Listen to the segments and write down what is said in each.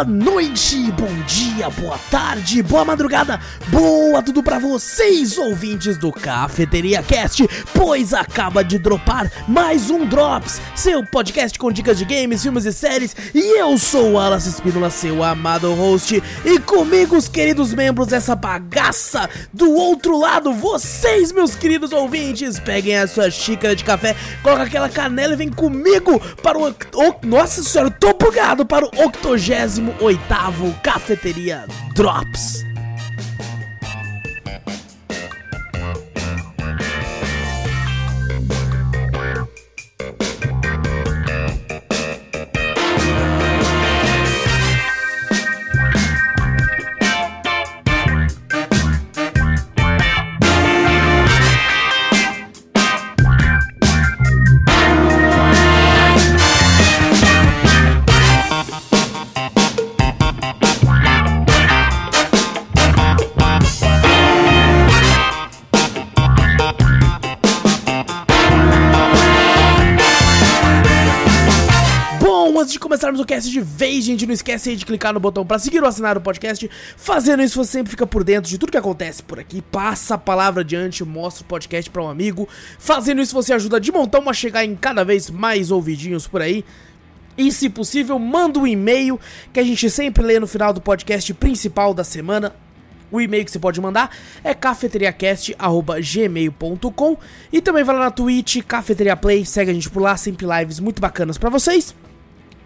boa noite, bom dia, boa tarde, boa madrugada, boa tudo para vocês, ouvintes do Cafeteria Cast, pois acaba de dropar mais um Drops, seu podcast com dicas de games, filmes e séries, e eu sou o Alas Espínola, seu amado host, e comigo os queridos membros dessa bagaça, do outro lado, vocês, meus queridos ouvintes, peguem a sua xícara de café, coloca aquela canela e vem comigo para o... o nossa senhora, tô bugado para o 88º Cafeteria Drops. O cast de vez, gente, não esquece aí de clicar no botão para seguir ou assinar o podcast. Fazendo isso, você sempre fica por dentro de tudo que acontece por aqui. Passa a palavra adiante, mostra o podcast para um amigo. Fazendo isso, você ajuda de montão a chegar em cada vez mais ouvidinhos por aí. E, se possível, manda um e-mail que a gente sempre lê no final do podcast principal da semana. O e-mail que você pode mandar é cafeteriacast.gmail.com E também vai lá na Twitch, Cafeteria Play, segue a gente por lá, sempre lives muito bacanas para vocês.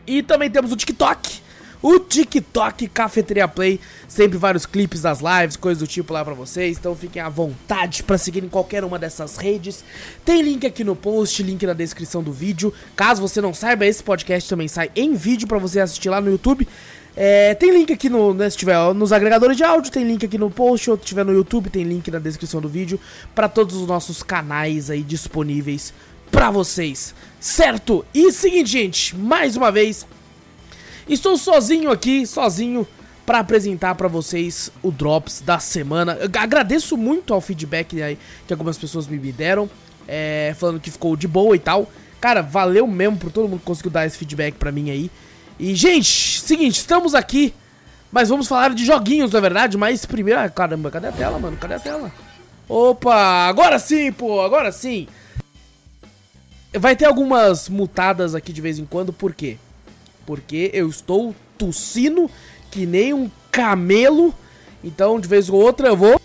E também temos o TikTok. O TikTok Cafeteria Play, sempre vários clipes das lives, coisas do tipo lá pra vocês. Então fiquem à vontade para seguirem qualquer uma dessas redes. Tem link aqui no post, link na descrição do vídeo. Caso você não saiba, esse podcast também sai em vídeo para você assistir lá no YouTube. É, tem link aqui no, né, se tiver nos agregadores de áudio, tem link aqui no post, ou se tiver no YouTube, tem link na descrição do vídeo para todos os nossos canais aí disponíveis para vocês, certo? E seguinte, gente, mais uma vez, estou sozinho aqui, sozinho, para apresentar para vocês o Drops da semana. Eu agradeço muito ao feedback aí que algumas pessoas me deram, é, falando que ficou de boa e tal. Cara, valeu mesmo por todo mundo que conseguiu dar esse feedback pra mim aí. E, gente, seguinte, estamos aqui, mas vamos falar de joguinhos, na é verdade. Mas primeiro, ah, caramba, cadê a tela, mano? Cadê a tela? Opa, agora sim, pô, agora sim. Vai ter algumas mutadas aqui de vez em quando, por quê? Porque eu estou tossindo que nem um camelo. Então, de vez ou outra, eu vou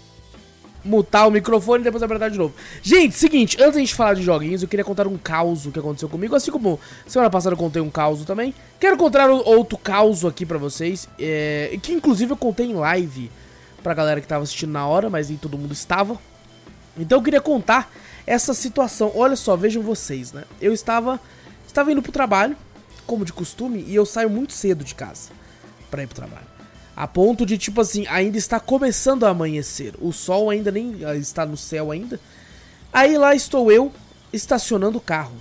mutar o microfone e depois apertar de novo. Gente, seguinte, antes da gente falar de joguinhos, eu queria contar um caos que aconteceu comigo, assim como semana passada eu contei um caos também. Quero contar outro caos aqui pra vocês, é, que inclusive eu contei em live pra galera que tava assistindo na hora, mas nem todo mundo estava. Então eu queria contar essa situação. Olha só, vejam vocês, né? Eu estava estava indo pro trabalho, como de costume, e eu saio muito cedo de casa para ir pro trabalho. A ponto de tipo assim, ainda está começando a amanhecer. O sol ainda nem ah, está no céu ainda. Aí lá estou eu estacionando o carro.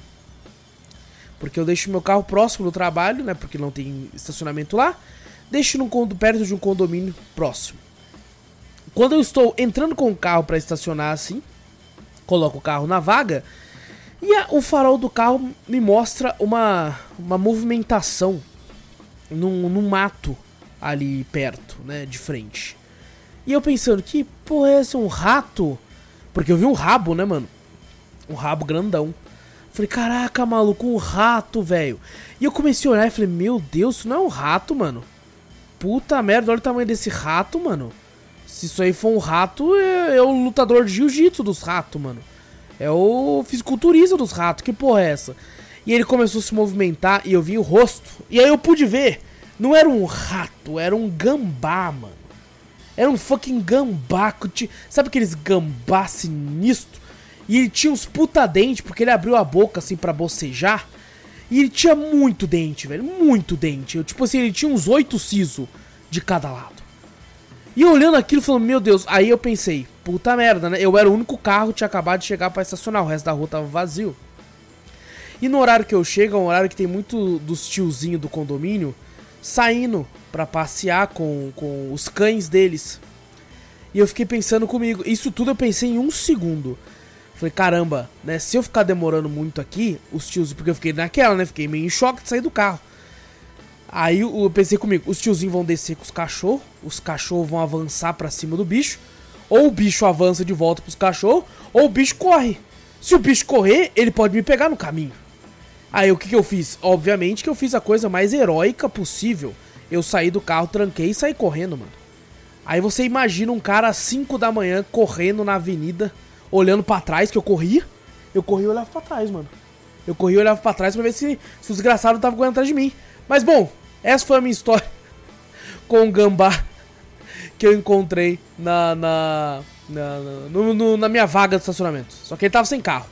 Porque eu deixo meu carro próximo do trabalho, né? Porque não tem estacionamento lá. Deixo num, perto de um condomínio próximo. Quando eu estou entrando com o carro para estacionar assim, coloco o carro na vaga e a, o farol do carro me mostra uma, uma movimentação num, mato ali perto, né, de frente. E eu pensando, que porra é esse? Um rato? Porque eu vi um rabo, né, mano? Um rabo grandão. Falei, caraca, maluco, um rato, velho. E eu comecei a olhar e falei, meu Deus, isso não é um rato, mano. Puta merda, olha o tamanho desse rato, mano. Se isso aí for um rato, é, é o lutador de jiu-jitsu dos ratos, mano. É o fisiculturista dos ratos. Que porra é essa? E ele começou a se movimentar e eu vi o rosto. E aí eu pude ver. Não era um rato, era um gambá, mano. Era um fucking gambá. Sabe aqueles gambá sinistro? E ele tinha uns puta dente, porque ele abriu a boca assim para bocejar. E ele tinha muito dente, velho. Muito dente. Eu, tipo assim, ele tinha uns oito sisos de cada lado. E olhando aquilo, falando, meu Deus, aí eu pensei, puta merda, né? Eu era o único carro que tinha acabado de chegar para estacionar, o resto da rua tava vazio. E no horário que eu chego, é um horário que tem muito dos tiozinhos do condomínio saindo para passear com, com os cães deles. E eu fiquei pensando comigo, isso tudo eu pensei em um segundo. Falei, caramba, né? Se eu ficar demorando muito aqui, os tios. Porque eu fiquei naquela, né? Fiquei meio em choque de sair do carro. Aí eu pensei comigo, os tiozinhos vão descer com os cachorros, os cachorros vão avançar para cima do bicho, ou o bicho avança de volta pros cachorros, ou o bicho corre. Se o bicho correr, ele pode me pegar no caminho. Aí o que, que eu fiz? Obviamente que eu fiz a coisa mais heróica possível. Eu saí do carro, tranquei e saí correndo, mano. Aí você imagina um cara às 5 da manhã correndo na avenida, olhando para trás, que eu corria. Eu corria e olhava pra trás, mano. Eu corria e olhava pra trás pra ver se, se o desgraçado tava correndo atrás de mim. Mas bom, essa foi a minha história com o gambá que eu encontrei na, na, na, no, no, na minha vaga de estacionamento. Só que ele tava sem carro.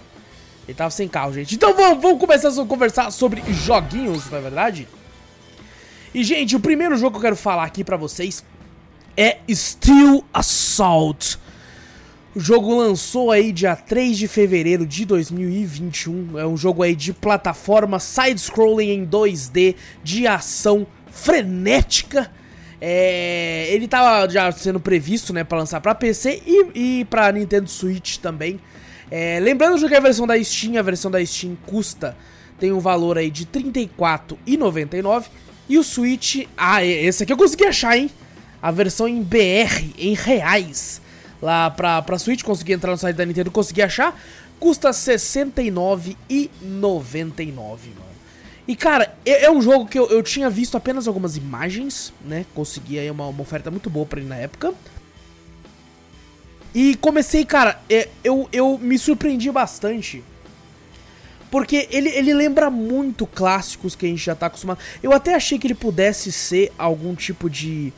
Ele tava sem carro, gente. Então vamos, vamos começar a conversar sobre joguinhos, não é verdade? E, gente, o primeiro jogo que eu quero falar aqui pra vocês é Steel Assault. O jogo lançou aí dia 3 de fevereiro de 2021. É um jogo aí de plataforma side-scrolling em 2D, de ação frenética. É, ele tava já sendo previsto, né, para lançar para PC e, e para Nintendo Switch também. É, lembrando que a versão da Steam, a versão da Steam custa, tem um valor aí de R$ 34,99 e o Switch, ah, esse aqui eu consegui achar, hein? a versão em BR, em reais, lá pra, pra Switch, consegui entrar no site da Nintendo, consegui achar, custa R$ 69,99, mano. E cara, é, é, um jogo que eu, eu tinha visto apenas algumas imagens, né? Consegui aí uma, uma oferta muito boa pra ele na época. E comecei, cara, é, eu, eu me surpreendi bastante. Porque ele, ele lembra muito clássicos que a gente já tá acostumado. Eu até achei que ele pudesse ser algum tipo de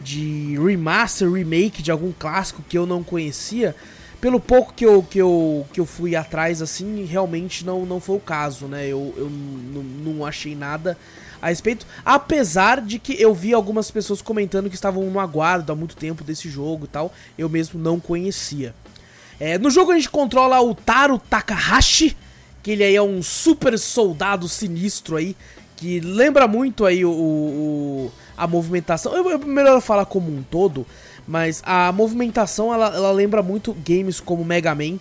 de remaster, remake de algum clássico que eu não conhecia, pelo pouco que eu, que eu, que eu fui atrás, assim, realmente não, não foi o caso, né? Eu, eu não achei nada a respeito. Apesar de que eu vi algumas pessoas comentando que estavam no aguardo há muito tempo desse jogo e tal, eu mesmo não conhecia. É, no jogo a gente controla o Taro Takahashi, que ele aí é um super soldado sinistro aí, que lembra muito aí o, o a movimentação. Eu, eu melhor falar como um todo, mas a movimentação ela, ela lembra muito games como Mega Man,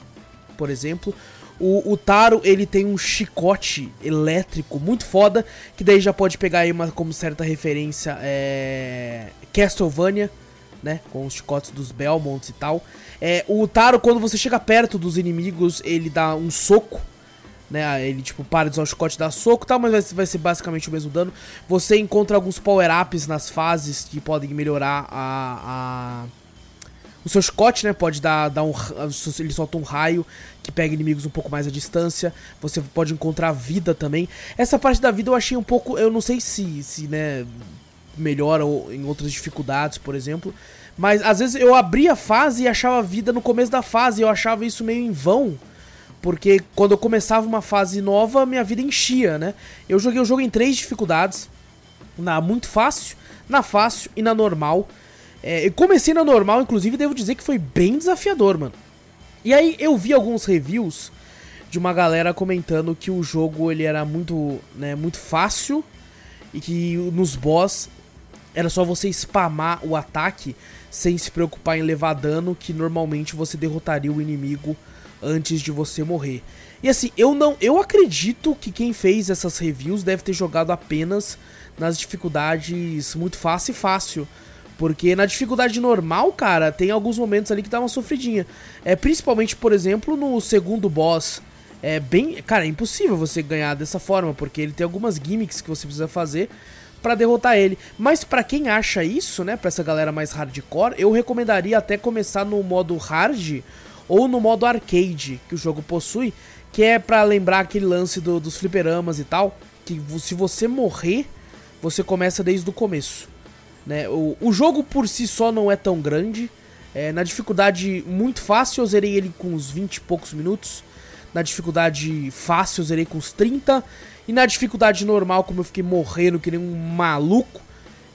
por exemplo. O, o, Taro, ele tem um chicote elétrico muito foda, que daí já pode pegar aí uma como certa referência é, Castlevania, né, com os chicotes dos Belmonts e tal. É, o Taro, quando você chega perto dos inimigos, ele dá um soco né? Ele, tipo, para de usar o chicote dá soco e tal, mas vai, vai, ser basicamente o mesmo dano. Você encontra alguns power-ups nas fases que podem melhorar a, a... O seu chicote, né? Pode dar, dar um. Ele solta um raio que pega inimigos um pouco mais à distância. Você pode encontrar vida também. Essa parte da vida eu achei um pouco. Eu não sei se, se né, melhora em outras dificuldades, por exemplo. Mas às vezes eu abria a fase e achava vida no começo da fase. E eu achava isso meio em vão. Porque quando eu começava uma fase nova, minha vida enchia, né? Eu joguei o jogo em três dificuldades. Na muito fácil, na fácil e na normal. É, eu comecei na normal, inclusive, devo dizer que foi bem desafiador, mano. E aí eu vi alguns reviews de uma galera comentando que o jogo ele era muito, né, muito fácil e que nos boss era só você spamar o ataque sem se preocupar em levar dano, que normalmente você derrotaria o inimigo antes de você morrer. E assim, eu não, eu acredito que quem fez essas reviews deve ter jogado apenas nas dificuldades muito fácil e fácil. Porque na dificuldade normal, cara, tem alguns momentos ali que dá uma sofridinha. É principalmente, por exemplo, no segundo boss. É bem, cara, é impossível você ganhar dessa forma, porque ele tem algumas gimmicks que você precisa fazer para derrotar ele. Mas para quem acha isso, né, para essa galera mais hardcore, eu recomendaria até começar no modo hard ou no modo arcade que o jogo possui, que é para lembrar aquele lance do, dos fliperamas e tal, que se você morrer, você começa desde o começo. Né? O, o jogo por si só não é tão grande, é, na dificuldade muito fácil eu zerei ele com uns 20 e poucos minutos, na dificuldade fácil eu zerei com uns 30, e na dificuldade normal, como eu fiquei morrendo que nem um maluco,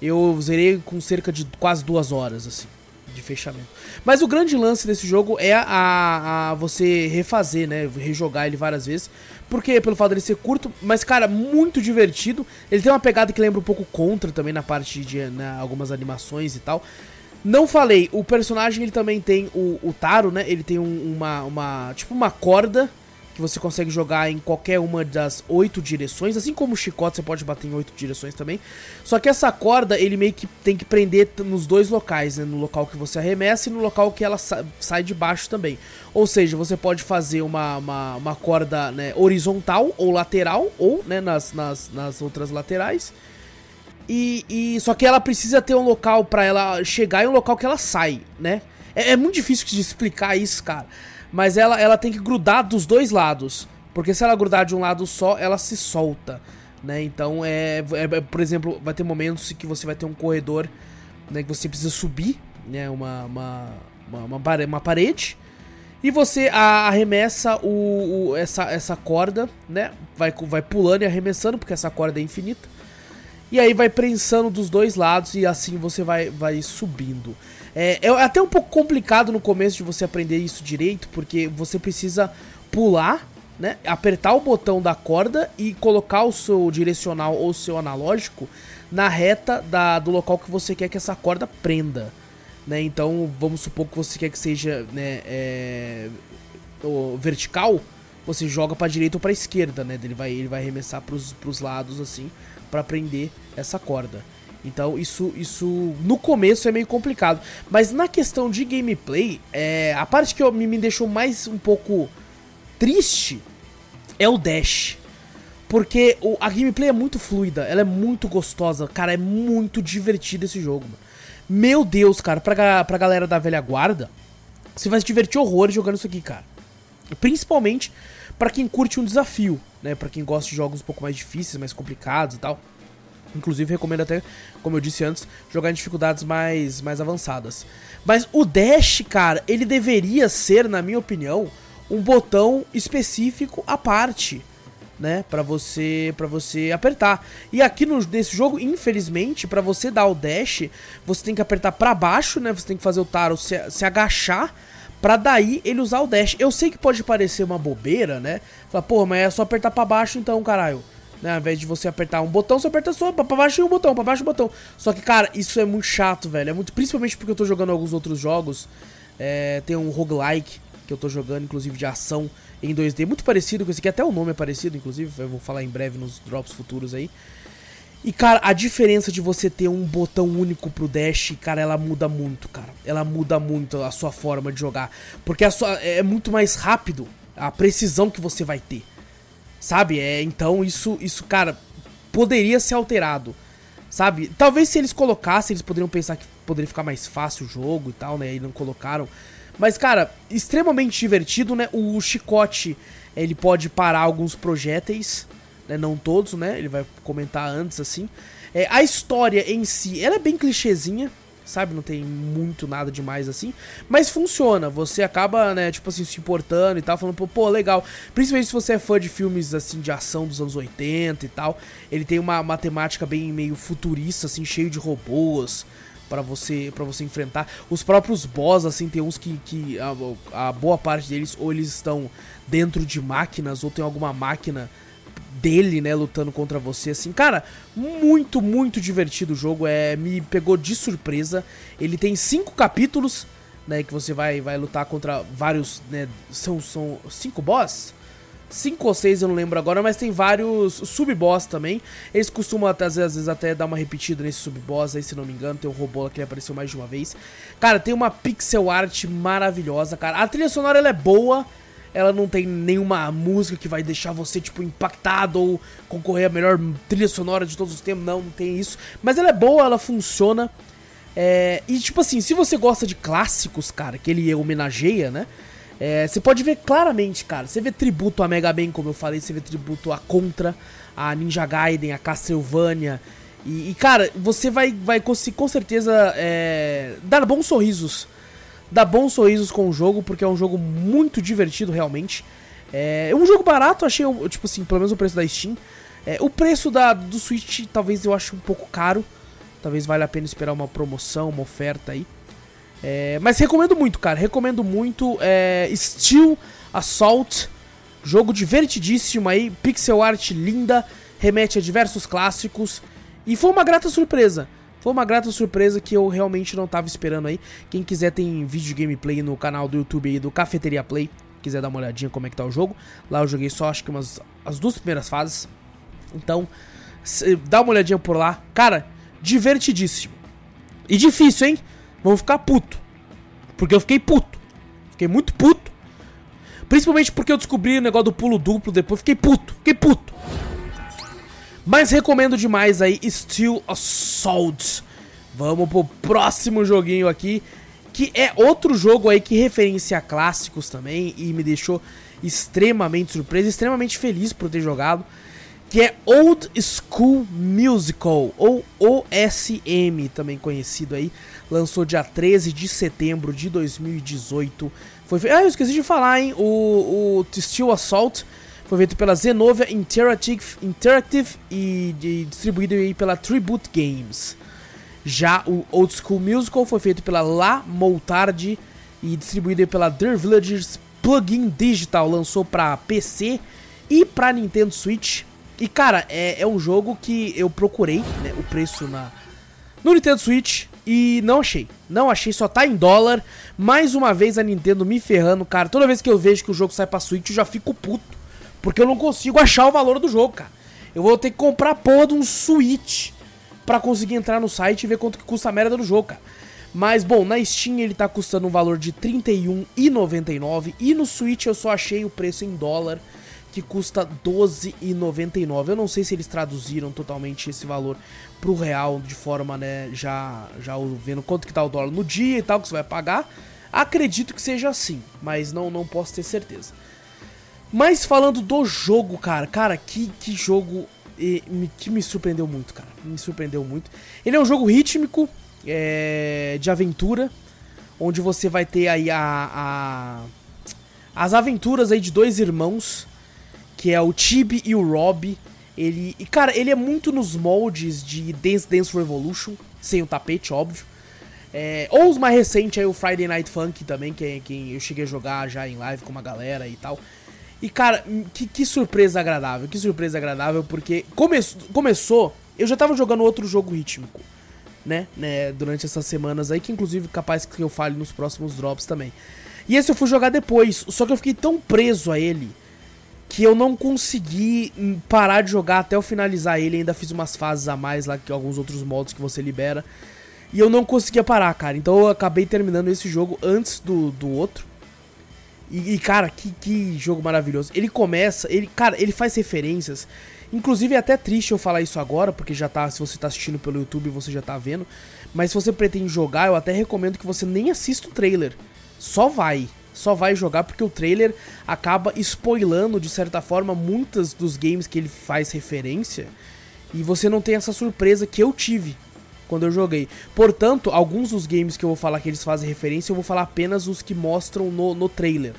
eu zerei com cerca de quase duas horas, assim de fechamento. Mas o grande lance desse jogo é a, a você refazer, né? Rejogar ele várias vezes. Porque pelo fato dele ser curto, mas cara, muito divertido. Ele tem uma pegada que lembra um pouco Contra também na parte de né, algumas animações e tal. Não falei, o personagem ele também tem o, o Taro, né? Ele tem um, uma, uma. Tipo uma corda que você consegue jogar em qualquer uma das oito direções, assim como o chicote você pode bater em oito direções também. Só que essa corda ele meio que tem que prender nos dois locais, né? no local que você arremessa e no local que ela sa sai de baixo também. Ou seja, você pode fazer uma, uma, uma corda né, horizontal ou lateral, ou né, nas, nas, nas outras laterais. E, e, só que ela precisa ter um local para ela chegar e um local que ela sai, né? É, é muito difícil de explicar isso, cara mas ela, ela tem que grudar dos dois lados. Porque se ela grudar de um lado só, ela se solta. Né? Então, é, é, por exemplo, vai ter momentos que você vai ter um corredor né, que você precisa subir né, uma, uma, uma, uma parede. E você arremessa o, o, essa, essa corda, né? Vai, vai pulando e arremessando, porque essa corda é infinita. E aí vai prensando dos dois lados e assim você vai, vai subindo. É, é até um pouco complicado no começo de você aprender isso direito, porque você precisa pular, né? Apertar o botão da corda e colocar o seu direcional ou o seu analógico na reta da, do local que você quer que essa corda prenda. Né? Então, vamos supor que você quer que seja né, é, vertical, você joga para direita ou para esquerda, né? Ele vai, ele vai arremessar para os lados assim para prender essa corda. Então isso, isso no começo é meio complicado. Mas na questão de gameplay, é, a parte que eu, me, me deixou mais um pouco triste é o dash. Porque o, a gameplay é muito fluida, ela é muito gostosa, cara, é muito divertido esse jogo. Mano. Meu Deus, cara, pra, pra galera da velha guarda, você vai se divertir horrores jogando isso aqui, cara. Principalmente para quem curte um desafio, né? Para quem gosta de jogos um pouco mais difíceis, mais complicados e tal. Inclusive, recomendo até, como eu disse antes, jogar em dificuldades mais, mais avançadas. Mas o dash, cara, ele deveria ser, na minha opinião, um botão específico à parte, né, para você para você apertar. E aqui no, nesse jogo, infelizmente, para você dar o dash, você tem que apertar para baixo, né? Você tem que fazer o Taro se, se agachar para daí ele usar o dash. Eu sei que pode parecer uma bobeira, né? Falar, pô, mas é só apertar para baixo então, caralho. Né? Ao invés de você apertar um botão, você aperta só pra baixo um botão, pra baixo um botão. Só que, cara, isso é muito chato, velho. É muito. Principalmente porque eu tô jogando alguns outros jogos. É, tem um roguelike que eu tô jogando, inclusive de ação em 2D, muito parecido com esse aqui, até o nome é parecido, inclusive, eu vou falar em breve nos drops futuros aí. E, cara, a diferença de você ter um botão único pro dash, cara, ela muda muito, cara. Ela muda muito a sua forma de jogar. Porque a sua, é muito mais rápido a precisão que você vai ter. Sabe? É, então isso, isso, cara, poderia ser alterado. Sabe? Talvez se eles colocassem, eles poderiam pensar que poderia ficar mais fácil o jogo e tal, né? E não colocaram. Mas, cara, extremamente divertido, né? O chicote, ele pode parar alguns projéteis, né? Não todos, né? Ele vai comentar antes, assim. É, a história em si, ela é bem clichêzinha, sabe? Não tem muito nada demais assim. Mas funciona. Você acaba, né, tipo assim, se importando e tal, falando, pô, pô, legal. Principalmente se você é fã de filmes, assim, de ação dos anos 80 e tal. Ele tem uma, uma temática bem meio futurista, assim, cheio de robôs para você para você enfrentar. Os próprios boss, assim, tem uns que, que a, a boa parte deles ou eles estão dentro de máquinas ou tem alguma máquina dele, né, lutando contra você, assim, cara, muito, muito divertido o jogo, é, me pegou de surpresa, ele tem cinco capítulos, né, que você vai, vai lutar contra vários, né, são, são cinco boss? Cinco ou seis, eu não lembro agora, mas tem vários sub-boss também. Eles costumam até, às vezes até dar uma repetida nesse sub-boss aí, se não me engano. Tem o robô que apareceu mais de uma vez. Cara, tem uma pixel art maravilhosa, cara. A trilha sonora ela é boa, ela não tem nenhuma música que vai deixar você, tipo, impactado ou concorrer a melhor trilha sonora de todos os tempos. Não, não tem isso. Mas ela é boa, ela funciona. É, e, tipo assim, se você gosta de clássicos, cara, que ele homenageia, né? É, você pode ver claramente, cara. Você vê tributo a Mega Man, como eu falei, você vê tributo a Contra, a Ninja Gaiden, a Castlevania. E, e cara, você vai, vai com certeza é, dar bons sorrisos dá bons sorrisos com o jogo, porque é um jogo muito divertido realmente. É um jogo barato, achei, tipo assim, pelo menos o preço da Steam. É, o preço da, do Switch talvez eu ache um pouco caro. Talvez valha a pena esperar uma promoção, uma oferta aí. É, mas recomendo muito, cara. Recomendo muito. É, Steel Assault. Jogo divertidíssimo aí. Pixel art linda. Remete a diversos clássicos. E foi uma grata surpresa. Foi uma grata surpresa que eu realmente não tava esperando aí. Quem quiser tem vídeo gameplay no canal do YouTube aí do Cafeteria Play. quiser dar uma olhadinha como é que tá o jogo. Lá eu joguei só acho que umas as duas primeiras fases. Então, dá uma olhadinha por lá. Cara, divertidíssimo. E difícil, hein? Vamos ficar puto. Porque eu fiquei puto. Fiquei muito puto. Principalmente porque eu descobri o negócio do pulo duplo depois. Fiquei puto. Fiquei puto. Mas recomendo demais aí Steel Assault. Vamos pro próximo joguinho aqui. Que é outro jogo aí que referencia clássicos também. E me deixou extremamente surpreso, extremamente feliz por ter jogado que é Old School Musical, ou OSM, também conhecido aí. Lançou dia 13 de setembro de 2018. Foi. Ah, eu esqueci de falar, hein? O, o Steel Assault foi feito pela Zenovia Interactive, Interactive e, e distribuído aí pela Tribute Games. Já o Old School Musical foi feito pela La Moltardi e distribuído pela The Villagers Plugin Digital. Lançou para PC e para Nintendo Switch e, cara, é, é um jogo que eu procurei, né, o preço na no Nintendo Switch e não achei. Não achei, só tá em dólar. Mais uma vez a Nintendo me ferrando, cara. Toda vez que eu vejo que o jogo sai pra Switch, eu já fico puto. Porque eu não consigo achar o valor do jogo, cara. Eu vou ter que comprar a porra de um Switch pra conseguir entrar no site e ver quanto que custa a merda do jogo, cara. Mas, bom, na Steam ele tá custando um valor de R$31,99 e no Switch eu só achei o preço em dólar que custa R$12,99. Eu não sei se eles traduziram totalmente esse valor pro real de forma, né, já, já vendo quanto que tá o dólar no dia e tal que você vai pagar. Acredito que seja assim, mas não, não posso ter certeza. Mas falando do jogo, cara, cara, que, que jogo e, que me surpreendeu muito, cara. Me surpreendeu muito. Ele é um jogo rítmico, é, de aventura, onde você vai ter aí a, a as aventuras aí de dois irmãos que é o Tibi e o Rob. Ele, e cara, ele é muito nos moldes de Dance Dance Revolution, sem o tapete, óbvio. É, ou os mais recentes aí, o Friday Night Funk também, que, é, que eu cheguei a jogar já em live com uma galera e tal. E cara, que, que surpresa agradável, que surpresa agradável, porque come, começou, eu já tava jogando outro jogo rítmico, né, né, durante essas semanas aí, que inclusive capaz que eu fale nos próximos drops também. E esse eu fui jogar depois, só que eu fiquei tão preso a ele, que eu não consegui parar de jogar até eu finalizar ele. Ainda fiz umas fases a mais lá, que alguns outros modos que você libera. E eu não conseguia parar, cara. Então eu acabei terminando esse jogo antes do, do outro. E, e, cara, que, que jogo maravilhoso. Ele começa, ele, cara, ele faz referências. Inclusive é até triste eu falar isso agora, porque já tá, se você tá assistindo pelo YouTube, você já tá vendo. Mas se você pretende jogar, eu até recomendo que você nem assista o trailer. Só vai só vai jogar porque o trailer acaba spoilando de certa forma muitas dos games que ele faz referência e você não tem essa surpresa que eu tive quando eu joguei. Portanto, alguns dos games que eu vou falar que eles fazem referência, eu vou falar apenas os que mostram no, no trailer,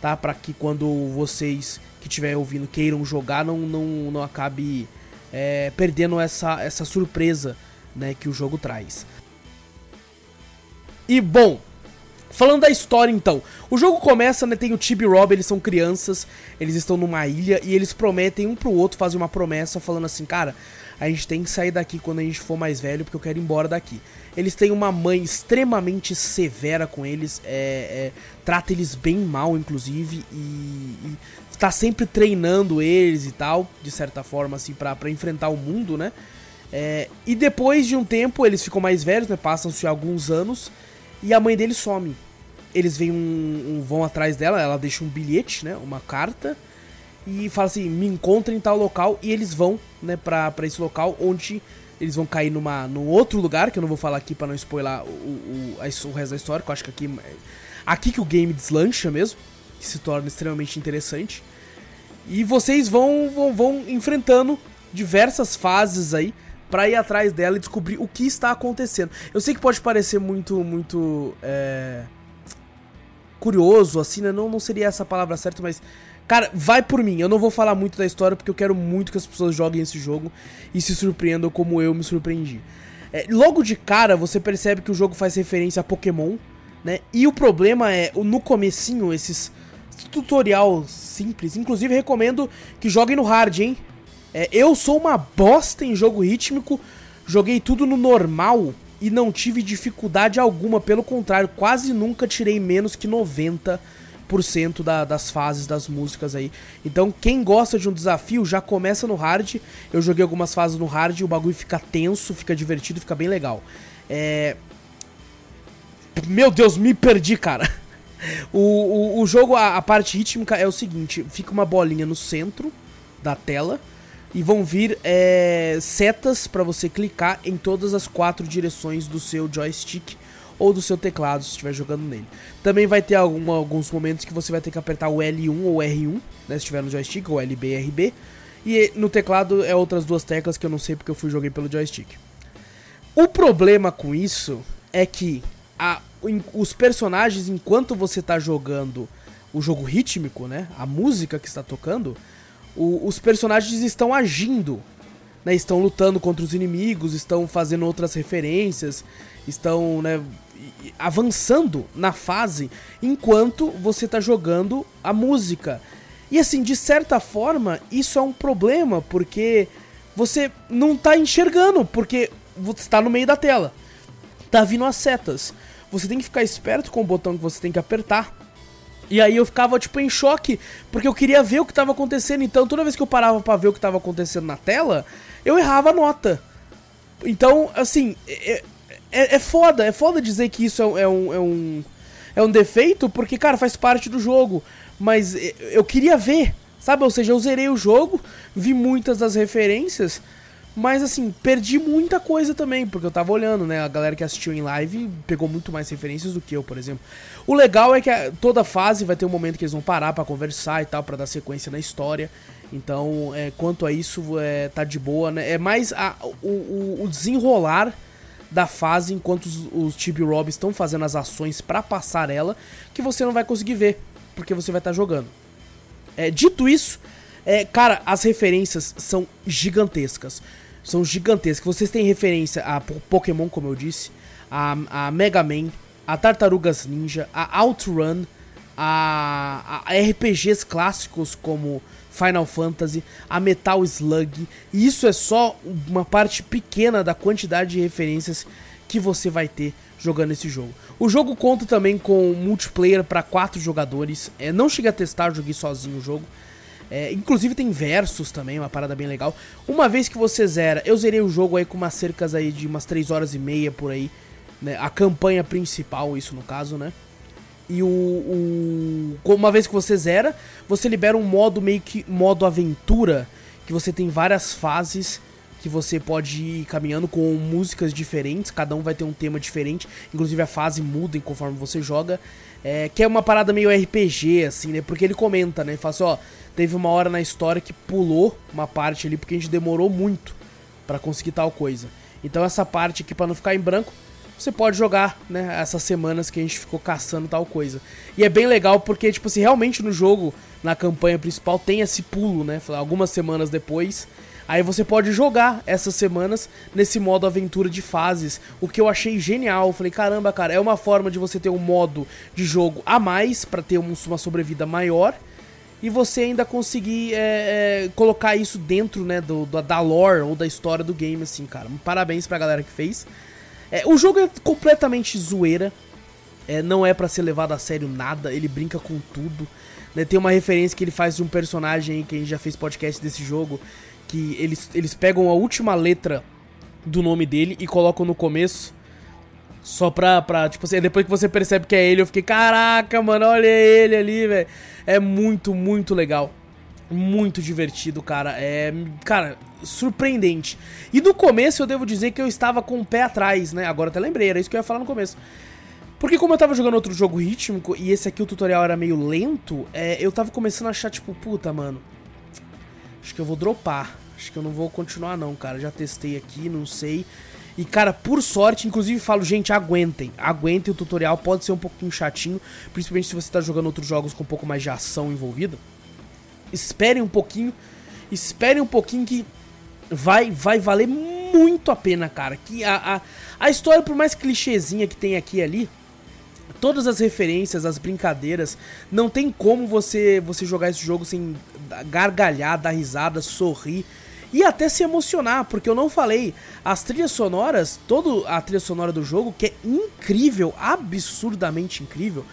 tá? Para que quando vocês que estiverem ouvindo queiram jogar, não, não, não acabe é, perdendo essa, essa surpresa né, que o jogo traz. E bom, Falando da história então, o jogo começa, né, tem o Tib e Rob, eles são crianças, eles estão numa ilha e eles prometem um pro outro, fazem uma promessa falando assim, cara, a gente tem que sair daqui quando a gente for mais velho porque eu quero ir embora daqui. Eles têm uma mãe extremamente severa com eles, é, é, trata eles bem mal inclusive e, e tá sempre treinando eles e tal, de certa forma assim, pra, pra enfrentar o mundo, né. É, e depois de um tempo eles ficam mais velhos, né, passam-se alguns anos e a mãe dele some eles vêm um, um, vão atrás dela, ela deixa um bilhete, né, uma carta e fala assim, me encontrem em tal local e eles vão, né, pra, pra esse local onde eles vão cair numa, num outro lugar, que eu não vou falar aqui para não spoiler o, o, o, resto da história, que eu acho que aqui, aqui que o game deslancha mesmo, que se torna extremamente interessante. E vocês vão, vão, vão enfrentando diversas fases aí para ir atrás dela e descobrir o que está acontecendo. Eu sei que pode parecer muito, muito é, curioso, assim, né? Não, não seria essa palavra certa, mas. Cara, vai por mim. Eu não vou falar muito da história porque eu quero muito que as pessoas joguem esse jogo e se surpreendam como eu me surpreendi. É, logo de cara, você percebe que o jogo faz referência a Pokémon, né? E o problema é, no comecinho, esses tutorial simples. Inclusive, recomendo que joguem no hard, hein? É, eu sou uma bosta em jogo rítmico. Joguei tudo no normal e não tive dificuldade alguma, pelo contrário, quase nunca tirei menos que 90% 90% da, das fases das músicas aí. Então, quem gosta de um desafio já começa no hard. Eu joguei algumas fases no hard o bagulho fica tenso, fica divertido, fica bem legal. É. Meu Deus, me perdi, cara. O, o, o jogo, a, a parte rítmica é o seguinte: fica uma bolinha no centro da tela e vão vir é, setas para você clicar em todas as quatro direções do seu joystick ou do seu teclado se estiver jogando nele. Também vai ter alguma, alguns momentos que você vai ter que apertar o L1 ou R1, né, se estiver no joystick, ou LB e RB. E no teclado é outras duas teclas que eu não sei porque eu fui joguei pelo joystick. O problema com isso é que a, os personagens, enquanto você está jogando o jogo rítmico, né, a música que está tocando, o, os personagens estão agindo, né, estão lutando contra os inimigos, estão fazendo outras referências, estão né, avançando na fase enquanto você está jogando a música. E assim, de certa forma, isso é um problema, porque você não está enxergando, porque você está no meio da tela. Tá vindo as setas. Você tem que ficar esperto com o botão que você tem que apertar. E aí eu ficava tipo em choque, porque eu queria ver o que estava acontecendo. Então, toda vez que eu parava para ver o que estava acontecendo na tela, eu errava a nota. Então, assim, é, é, é foda, é foda dizer que isso é, é, um, é, um, é um defeito, porque, cara, faz parte do jogo. Mas eu queria ver, sabe? Ou seja, eu zerei o jogo, vi muitas das referências, mas assim, perdi muita coisa também, porque eu tava olhando, né? A galera que assistiu em live pegou muito mais referências do que eu, por exemplo. O legal é que toda fase vai ter um momento que eles vão parar para conversar e tal, para dar sequência na história. Então, é, quanto a isso, é, tá de boa, né? É mais a, o, o desenrolar da fase enquanto os, os Chibi Rob estão fazendo as ações para passar ela, que você não vai conseguir ver, porque você vai estar tá jogando. É, dito isso, é, cara, as referências são gigantescas. São gigantescas. Vocês têm referência a Pokémon, como eu disse, a, a Mega Man, a Tartarugas Ninja, a Outrun, a, a RPGs clássicos como Final Fantasy, a Metal Slug. E isso é só uma parte pequena da quantidade de referências que você vai ter jogando esse jogo. O jogo conta também com multiplayer para quatro jogadores. É, não cheguei a testar, joguei sozinho o jogo. É, inclusive tem versos também, uma parada bem legal. Uma vez que você zera, eu zerei o jogo aí com umas cercas aí de umas 3 horas e meia por aí. Né? A campanha principal, isso no caso, né? E o, o, Uma vez que você zera, você libera um modo meio que modo aventura. Que você tem várias fases que você pode ir caminhando com músicas diferentes, cada um vai ter um tema diferente, inclusive a fase muda conforme você joga. É, que é uma parada meio RPG, assim, né? Porque ele comenta, né? Ele fala assim, ó, teve uma hora na história que pulou uma parte ali porque a gente demorou muito para conseguir tal coisa. Então essa parte aqui, para não ficar em branco, você pode jogar, né, essas semanas que a gente ficou caçando tal coisa. E é bem legal porque, tipo assim, realmente no jogo, na campanha principal, tem esse pulo, né, algumas semanas depois. Aí você pode jogar essas semanas nesse modo aventura de fases, o que eu achei genial. Eu falei, caramba, cara, é uma forma de você ter um modo de jogo a mais para ter uma sobrevida maior e você ainda conseguir é, é, colocar isso dentro, né, do, da lore ou da história do game, assim, cara. Parabéns pra galera que fez. É, o jogo é completamente zoeira. É, não é para ser levado a sério nada, ele brinca com tudo. Né? Tem uma referência que ele faz de um personagem que a gente já fez podcast desse jogo. Que eles, eles pegam a última letra do nome dele e colocam no começo. Só pra, pra, tipo assim, depois que você percebe que é ele, eu fiquei, caraca, mano, olha ele ali, velho. É muito, muito legal. Muito divertido, cara. É. Cara, surpreendente. E no começo eu devo dizer que eu estava com o pé atrás, né? Agora até lembrei, era isso que eu ia falar no começo. Porque como eu tava jogando outro jogo rítmico e esse aqui o tutorial era meio lento, é, eu tava começando a achar, tipo, puta, mano. Acho que eu vou dropar. Acho que eu não vou continuar, não, cara. Já testei aqui, não sei. E, cara, por sorte, inclusive falo, gente, aguentem. Aguentem o tutorial, pode ser um pouquinho chatinho, principalmente se você tá jogando outros jogos com um pouco mais de ação envolvida. Esperem um pouquinho, esperem um pouquinho que vai, vai valer muito a pena, cara. Que a, a, a história, por mais clichêzinha que tem aqui e ali, todas as referências, as brincadeiras, não tem como você você jogar esse jogo sem gargalhar, dar risada, sorrir e até se emocionar, porque eu não falei, as trilhas sonoras, toda a trilha sonora do jogo, que é incrível, absurdamente incrível,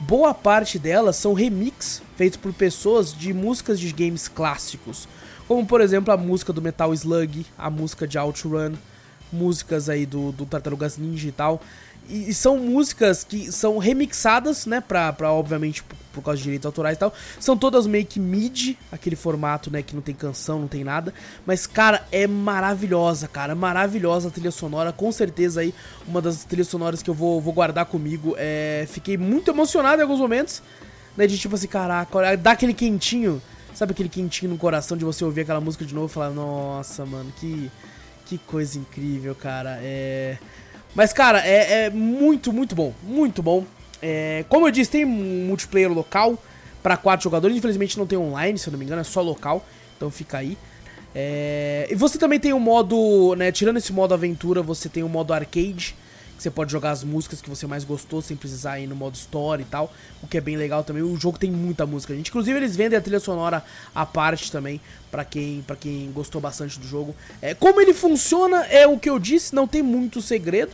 boa parte delas são remix feitos por pessoas de músicas de games clássicos. Como, por exemplo, a música do Metal Slug, a música de OutRun, músicas aí do, do Tartarugas Ninja e tal. E, e, são músicas que são remixadas, né, pra, pra obviamente, por, por, causa de direitos autorais e tal. São todas meio que mid, aquele formato, né, que não tem canção, não tem nada. Mas, cara, é maravilhosa, cara, maravilhosa a trilha sonora. Com certeza aí, uma das trilhas sonoras que eu vou, vou guardar comigo. É, fiquei muito emocionado em alguns momentos, né, de tipo assim, caraca, dá aquele quentinho, sabe aquele quentinho no coração de você ouvir aquela música de novo e falar, nossa, mano, que... Que coisa incrível, cara. É... Mas, cara, é, é muito, muito bom. Muito bom. É... Como eu disse, tem um multiplayer local para quatro jogadores. Infelizmente não tem online, se eu não me engano, é só local. Então fica aí. É... E você também tem o um modo, né? Tirando esse modo aventura, você tem o um modo arcade que você pode jogar as músicas que você mais gostou sem precisar ir no modo story e tal, o que é bem legal também. O jogo tem muita música, gente. Inclusive eles vendem a trilha sonora à parte também para quem para quem gostou bastante do jogo. É, como ele funciona é o que eu disse, não tem muito segredo.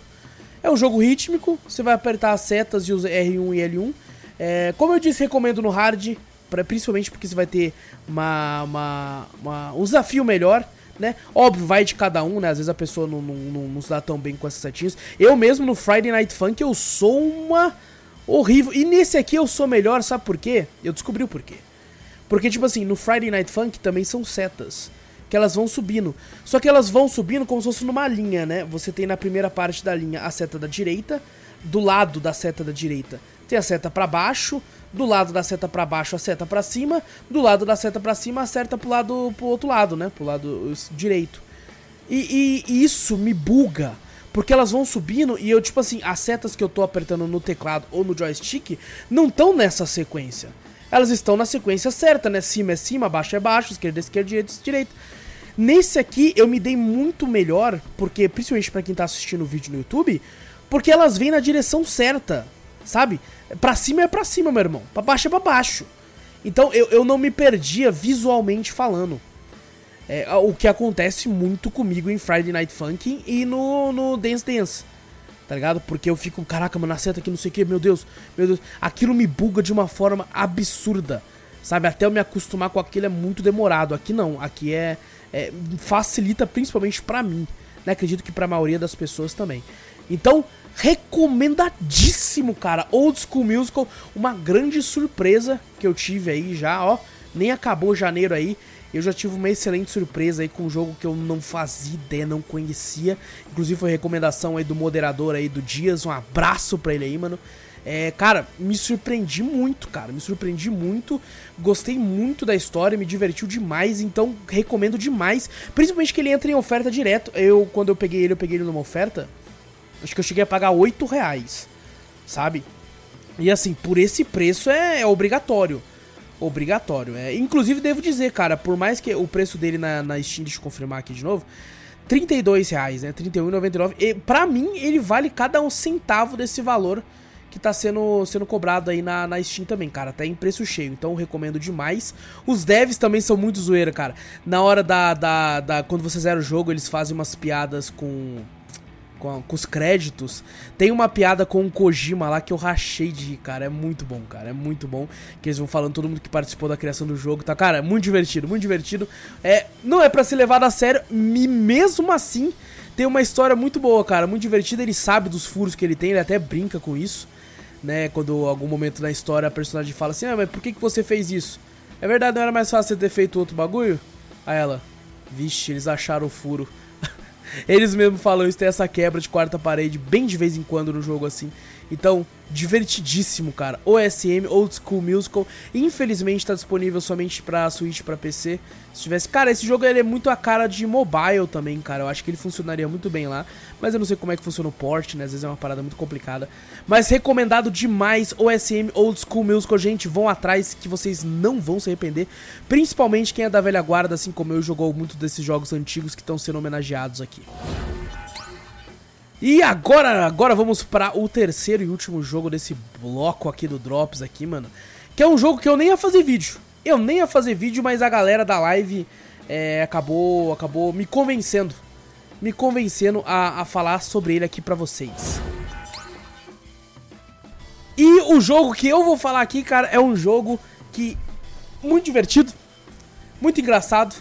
É um jogo rítmico, você vai apertar as setas e os R1 e L1. É, como eu disse, recomendo no hard, pra, principalmente porque você vai ter uma, uma, uma um desafio melhor né? Óbvio, vai de cada um, né? Às vezes a pessoa não, não, não, não se dá tão bem com essas setinhas. Eu mesmo no Friday Night Funk eu sou uma horrível. E nesse aqui eu sou melhor, sabe por quê? Eu descobri o porquê. Porque, tipo assim, no Friday Night Funk também são setas. Que elas vão subindo. Só que elas vão subindo como se fosse numa linha, né? Você tem na primeira parte da linha a seta da direita. Do lado da seta da direita tem a seta para baixo do lado da seta para baixo a seta para cima, do lado da seta para cima a seta pro lado pro outro lado, né? Pro lado direito. E, e, e, isso me buga, porque elas vão subindo e eu tipo assim, as setas que eu tô apertando no teclado ou no joystick não estão nessa sequência. Elas estão na sequência certa, né? Cima é cima, baixo é baixo, esquerda é esquerda, direita é direita. Nesse aqui eu me dei muito melhor, porque principalmente para quem tá assistindo o vídeo no YouTube, porque elas vêm na direção certa, sabe? Pra cima é pra cima, meu irmão. Pra baixo é pra baixo. Então eu, eu não me perdia visualmente falando. É, o que acontece muito comigo em Friday Night Funk e no, no Dance Dance. Tá ligado? Porque eu fico, caraca, mano, acerta aqui, não sei o que, meu Deus, meu Deus. Aquilo me buga de uma forma absurda. Sabe? Até eu me acostumar com aquilo é muito demorado. Aqui não, aqui é. é facilita principalmente para mim. Né? Acredito que pra maioria das pessoas também. Então, recomendadíssimo, cara. Old School Musical, uma grande surpresa que eu tive aí já, ó. Nem acabou janeiro aí. Eu já tive uma excelente surpresa aí com um jogo que eu não fazia ideia, não conhecia. Inclusive foi recomendação aí do moderador aí do Dias. Um abraço pra ele aí, mano. É, cara, me surpreendi muito, cara. Me surpreendi muito. Gostei muito da história, me divertiu demais. Então, recomendo demais. Principalmente que ele entra em oferta direto. Eu, quando eu peguei ele, eu peguei ele numa oferta. Acho que eu cheguei a pagar 8 reais, sabe? E assim, por esse preço é, é obrigatório. Obrigatório. É. Inclusive, devo dizer, cara, por mais que o preço dele na, na Steam, deixa eu confirmar aqui de novo, 32 reais, né? 31,99. E pra mim, ele vale cada um centavo desse valor que tá sendo, sendo cobrado aí na, na Steam também, cara. Tá em preço cheio, então recomendo demais. Os devs também são muito zoeira, cara. Na hora da, da, da. Quando você zera o jogo, eles fazem umas piadas com com, com, os créditos. Tem uma piada com o Kojima lá que eu rachei de rir, cara. É muito bom, cara. É muito bom. Que eles vão falando todo mundo que participou da criação do jogo, tá? Cara, é muito divertido, muito divertido. É, não é para ser levado a sério, e mesmo assim tem uma história muito boa, cara. Muito divertida. Ele sabe dos furos que ele tem, ele até brinca com isso. Né, quando algum momento na história a personagem fala assim: Ah, mas por que, que você fez isso? É verdade, não era mais fácil você ter feito outro bagulho? Aí ela, vixe, eles acharam o furo. Eles mesmo falam isso, tem essa quebra de quarta parede bem de vez em quando no jogo assim. Então, divertidíssimo, cara. OSM, Old School Musical. Infelizmente tá disponível somente pra Switch e pra PC. Se tivesse. Cara, esse jogo ele é muito a cara de mobile também, cara. Eu acho que ele funcionaria muito bem lá. Mas eu não sei como é que funciona o port, né? Às vezes é uma parada muito complicada. Mas recomendado demais OSM Old School Musical. Gente, vão atrás que vocês não vão se arrepender. Principalmente quem é da velha guarda, assim como eu, jogou muito desses jogos antigos que estão sendo homenageados aqui. E agora, agora vamos para o terceiro e último jogo desse bloco aqui do Drops aqui, mano. Que é um jogo que eu nem ia fazer vídeo. Eu nem ia fazer vídeo, mas a galera da live é, acabou, acabou me convencendo. Me convencendo a, a falar sobre ele aqui pra vocês. E o jogo que eu vou falar aqui, cara, é um jogo que muito divertido, muito engraçado,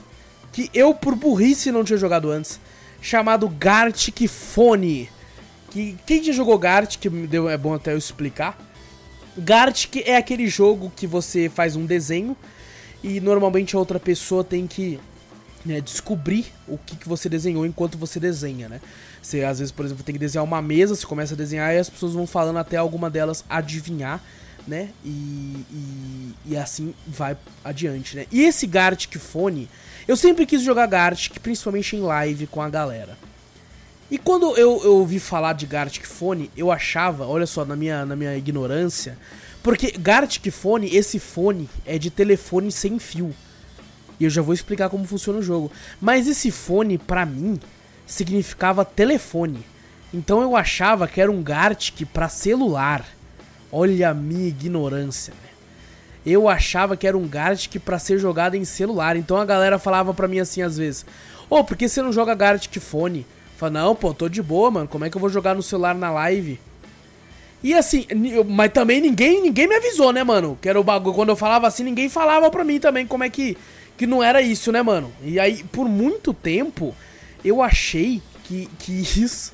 que eu por burrice não tinha jogado antes, chamado Gartic Phone. Que quem já jogou Gartic, é bom até eu explicar. Gartic é aquele jogo que você faz um desenho e normalmente a outra pessoa tem que né, descobrir o que, que você desenhou enquanto você desenha, né? Você às vezes, por exemplo, tem que desenhar uma mesa, você começa a desenhar e as pessoas vão falando até alguma delas adivinhar, né? E, e, e assim vai adiante, né? E esse Gartic Phone, eu sempre quis jogar Gartic, principalmente em live com a galera. E quando eu, eu ouvi falar de Gartic Phone, eu achava, olha só, na minha, na minha ignorância, porque Gartic Phone, esse fone é de telefone sem fio. E eu já vou explicar como funciona o jogo. Mas esse fone, pra mim, significava telefone. Então eu achava que era um Gartic para celular. Olha a minha ignorância, né? Eu achava que era um Gartic para ser jogado em celular. Então a galera falava pra mim assim às vezes: Ô, oh, por que você não joga Gartic Fone? Fala, não, pô, tô de boa, mano. Como é que eu vou jogar no celular na live? E assim, mas também ninguém ninguém me avisou, né, mano? Que era o bagulho. Quando eu falava assim, ninguém falava pra mim também como é que. Que não era isso, né, mano? E aí, por muito tempo, eu achei que, que isso.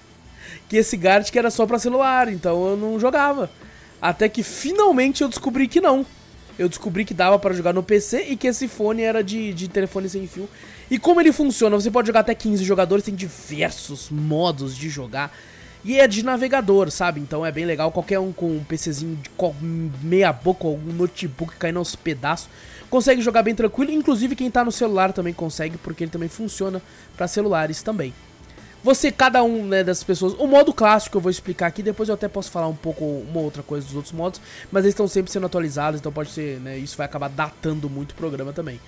Que esse Gartic era só pra celular, então eu não jogava. Até que finalmente eu descobri que não. Eu descobri que dava para jogar no PC e que esse fone era de, de telefone sem fio. E como ele funciona? Você pode jogar até 15 jogadores, tem diversos modos de jogar. E é de navegador, sabe? Então é bem legal. Qualquer um com um PCzinho de meia boca, algum notebook caindo aos pedaços, consegue jogar bem tranquilo. Inclusive quem tá no celular também consegue, porque ele também funciona para celulares também. Você, cada um né, dessas pessoas. O modo clássico eu vou explicar aqui, depois eu até posso falar um pouco uma outra coisa dos outros modos, mas eles estão sempre sendo atualizados, então pode ser, né? Isso vai acabar datando muito o programa também.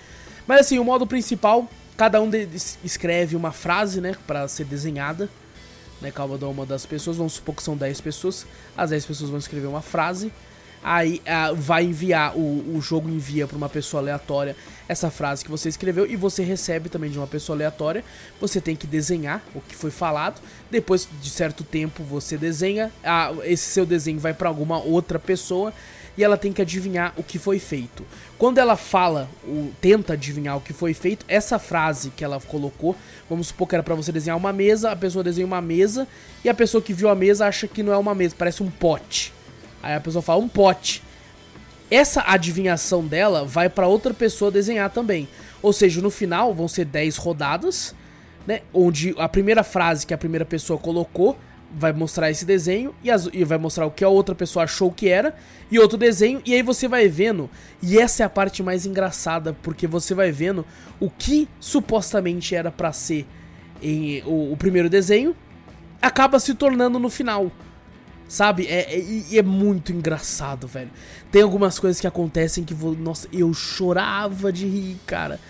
Mas assim, o modo principal, cada um escreve uma frase, né, para ser desenhada, né, cada uma das pessoas, vamos supor que são 10 pessoas, as 10 pessoas vão escrever uma frase, aí uh, vai enviar, o, o jogo envia para uma pessoa aleatória essa frase que você escreveu e você recebe também de uma pessoa aleatória. Você tem que desenhar o que foi falado. Depois de certo tempo você desenha, uh, esse seu desenho vai para alguma outra pessoa e ela tem que adivinhar o que foi feito. Quando ela fala, o, tenta adivinhar o que foi feito, essa frase que ela colocou, vamos supor que era para você desenhar uma mesa, a pessoa desenha uma mesa e a pessoa que viu a mesa acha que não é uma mesa, parece um pote. Aí a pessoa fala um pote. Essa adivinhação dela vai para outra pessoa desenhar também. Ou seja, no final vão ser 10 rodadas, né? Onde a primeira frase que a primeira pessoa colocou vai mostrar esse desenho e, as, e, vai mostrar o que a outra pessoa achou que era e outro desenho e aí você vai vendo e essa é a parte mais engraçada porque você vai vendo o que supostamente era para ser em, o, o primeiro desenho acaba se tornando no final. Sabe? É, é, é, muito engraçado, velho. Tem algumas coisas que acontecem que, vou, nossa, eu chorava de rir, cara.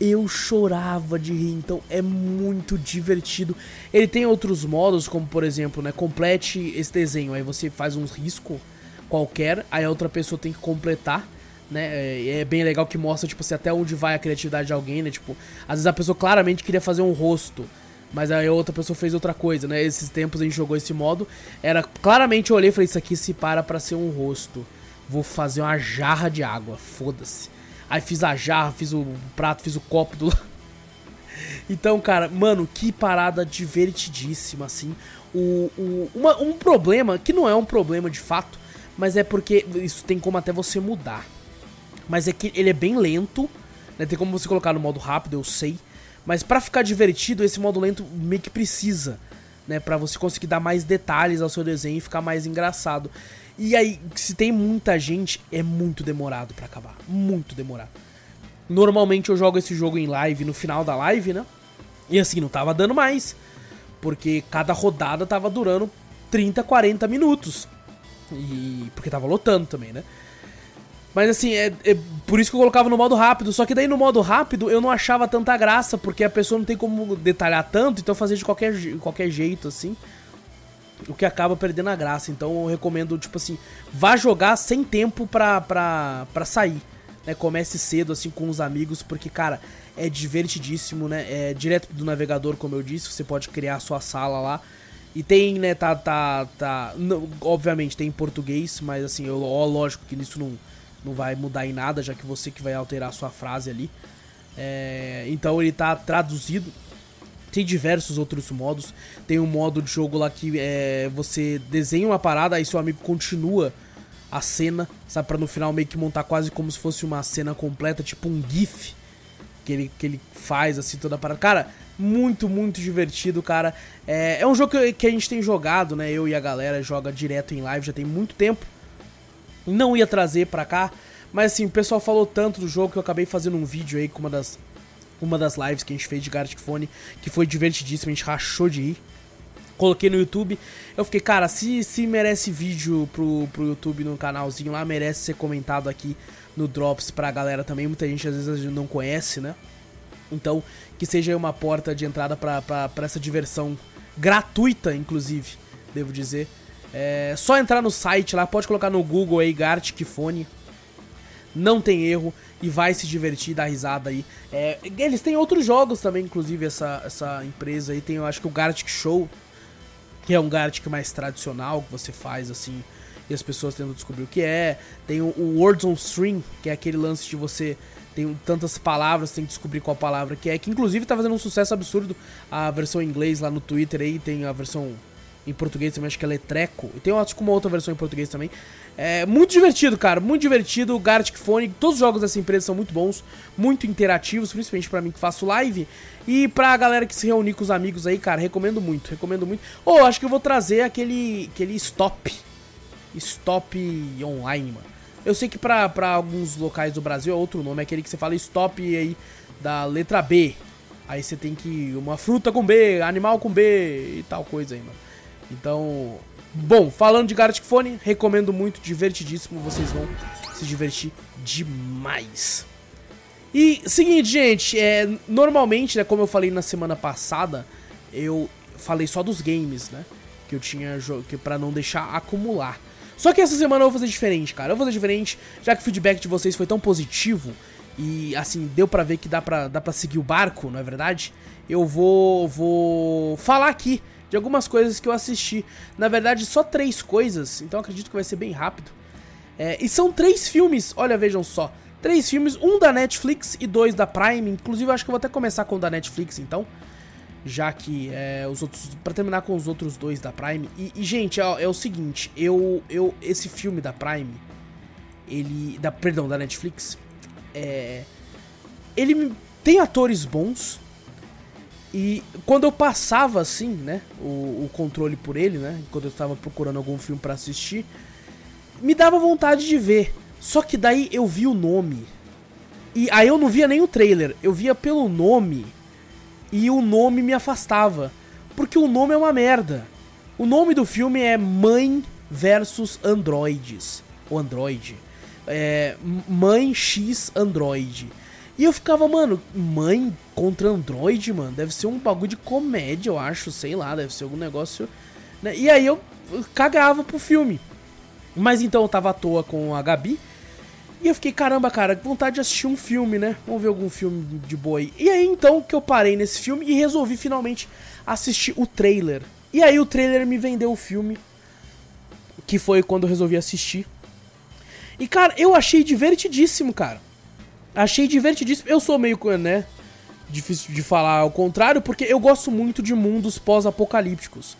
Eu chorava de rir, então é muito divertido. Ele tem outros modos, como por exemplo, né? Complete esse desenho. Aí você faz um risco qualquer, aí a outra pessoa tem que completar. Né? É, é bem legal que mostra, tipo, assim, até onde vai a criatividade de alguém, né? Tipo, às vezes a pessoa claramente queria fazer um rosto. Mas aí outra pessoa fez outra coisa, né? Esses tempos a gente jogou esse modo. Era claramente eu olhei e falei: Isso aqui se para pra ser um rosto. Vou fazer uma jarra de água, foda-se. Aí fiz a jarra, fiz o prato, fiz o copo do. então, cara, mano, que parada divertidíssima, assim. O, o, uma, um problema, que não é um problema de fato, mas é porque isso tem como até você mudar. Mas é que ele é bem lento, né? Tem como você colocar no modo rápido, eu sei. Mas para ficar divertido, esse modo lento meio que precisa, né, para você conseguir dar mais detalhes ao seu desenho e ficar mais engraçado. E aí, se tem muita gente, é muito demorado para acabar, muito demorado. Normalmente eu jogo esse jogo em live no final da live, né? E assim, não tava dando mais, porque cada rodada tava durando 30, 40 minutos. E porque tava lotando também, né? Mas assim, é, é, por isso que eu colocava no modo rápido. Só que daí no modo rápido eu não achava tanta graça, porque a pessoa não tem como detalhar tanto, então fazer de qualquer, qualquer jeito, assim. O que acaba perdendo a graça. Então eu recomendo, tipo assim, vá jogar sem tempo pra, pra, pra sair. Né? Comece cedo, assim, com os amigos, porque, cara, é divertidíssimo, né? É direto do navegador, como eu disse, você pode criar a sua sala lá. E tem, né, tá, tá, tá. Não, obviamente tem em português, mas assim, eu, ó, lógico que isso não, não vai mudar em nada, já que você que vai alterar a sua frase ali. É, então ele tá traduzido. Tem diversos outros modos. Tem um modo de jogo lá que é, você desenha uma parada, aí seu amigo continua a cena, sabe? Pra no final meio que montar quase como se fosse uma cena completa, tipo um GIF que ele, que ele faz, assim, toda a parada. Cara, muito, muito divertido, cara. É, é um jogo que, que a gente tem jogado, né? Eu e a galera joga direto em live já tem muito tempo. Não ia trazer pra cá, mas assim, o pessoal falou tanto do jogo que eu acabei fazendo um vídeo aí com uma das, uma das lives que a gente fez de Gartic Phone, que foi divertidíssimo, a gente rachou de ir. Coloquei no YouTube, eu fiquei, cara, se, se merece vídeo pro, pro YouTube no canalzinho lá, merece ser comentado aqui no Drops pra galera também. Muita gente às vezes não conhece, né? Então, que seja uma porta de entrada para essa diversão gratuita, inclusive, devo dizer. É só entrar no site lá, pode colocar no Google aí Gartic Phone. Não tem erro e vai se divertir, dar risada aí. É, eles têm outros jogos também, inclusive, essa, essa empresa aí. Tem, eu acho que o Gartic Show, que é um Gartic mais tradicional, que você faz assim, e as pessoas tentam descobrir o que é. Tem o, o Words on String, que é aquele lance de você tem tantas palavras, tem que descobrir qual palavra que é, que inclusive tá fazendo um sucesso absurdo. A versão em inglês lá no Twitter aí, tem a versão em português também, acho que é Letreco. E tem acho uma outra versão em português também. É muito divertido, cara, muito divertido. Gartic Phone, todos os jogos dessa empresa são muito bons, muito interativos, principalmente para mim que faço live. E pra galera que se reunir com os amigos aí, cara, recomendo muito, recomendo muito. Ou oh, acho que eu vou trazer aquele, aquele Stop. Stop Online, mano. Eu sei que pra, pra alguns locais do Brasil é outro nome, é aquele que você fala stop aí da letra B. Aí você tem que. Uma fruta com B, animal com B e tal coisa aí, mano. Então. Bom, falando de Gartic Phone, recomendo muito, divertidíssimo. Vocês vão se divertir demais. E seguinte, gente, é, normalmente, né, como eu falei na semana passada, eu falei só dos games, né? Que eu tinha que para não deixar acumular. Só que essa semana eu vou fazer diferente, cara. Eu vou fazer diferente, já que o feedback de vocês foi tão positivo e assim, deu pra ver que dá pra, dá pra seguir o barco, não é verdade? Eu vou, vou falar aqui de algumas coisas que eu assisti. Na verdade, só três coisas, então acredito que vai ser bem rápido. É, e são três filmes, olha, vejam só. Três filmes, um da Netflix e dois da Prime. Inclusive, acho que eu vou até começar com o da Netflix, então já que é, os outros para terminar com os outros dois da Prime e, e gente é, é, o seguinte eu eu esse filme da Prime ele da perdão da Netflix é, ele tem atores bons e quando eu passava assim né o, o controle por ele né quando eu estava procurando algum filme para assistir me dava vontade de ver só que daí eu vi o nome e aí eu não via nem o trailer eu via pelo nome e o nome me afastava. Porque o nome é uma merda. O nome do filme é Mãe versus Androids. Ou Android. É, Mãe X Android. E eu ficava, mano, mãe contra Android, mano. Deve ser um bagulho de comédia, eu acho. Sei lá, deve ser algum negócio. Né? E aí eu cagava pro filme. Mas então eu tava à toa com a Gabi. E eu fiquei, caramba, cara, vontade de assistir um filme, né? Vamos ver algum filme de boa aí. E aí então que eu parei nesse filme e resolvi finalmente assistir o trailer. E aí o trailer me vendeu o filme, que foi quando eu resolvi assistir. E cara, eu achei divertidíssimo, cara. Achei divertidíssimo. Eu sou meio, né, difícil de falar ao contrário, porque eu gosto muito de mundos pós-apocalípticos.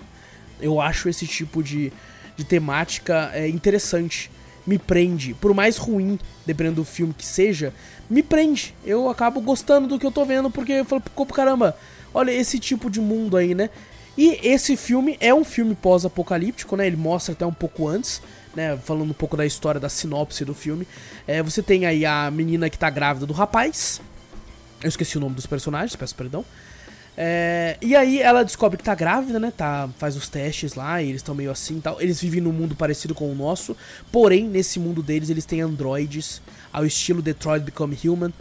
Eu acho esse tipo de, de temática é, interessante me prende. Por mais ruim, dependendo do filme que seja, me prende. Eu acabo gostando do que eu tô vendo, porque eu falo, pô, caramba, olha esse tipo de mundo aí, né? E esse filme é um filme pós-apocalíptico, né? Ele mostra até um pouco antes, né? Falando um pouco da história, da sinopse do filme. É, você tem aí a menina que tá grávida do rapaz. Eu esqueci o nome dos personagens, peço perdão. É, e aí ela descobre que tá grávida, né? Tá, faz os testes lá, e eles estão meio assim tal. Eles vivem num mundo parecido com o nosso, porém, nesse mundo deles, eles têm androides ao estilo Detroit Become Human,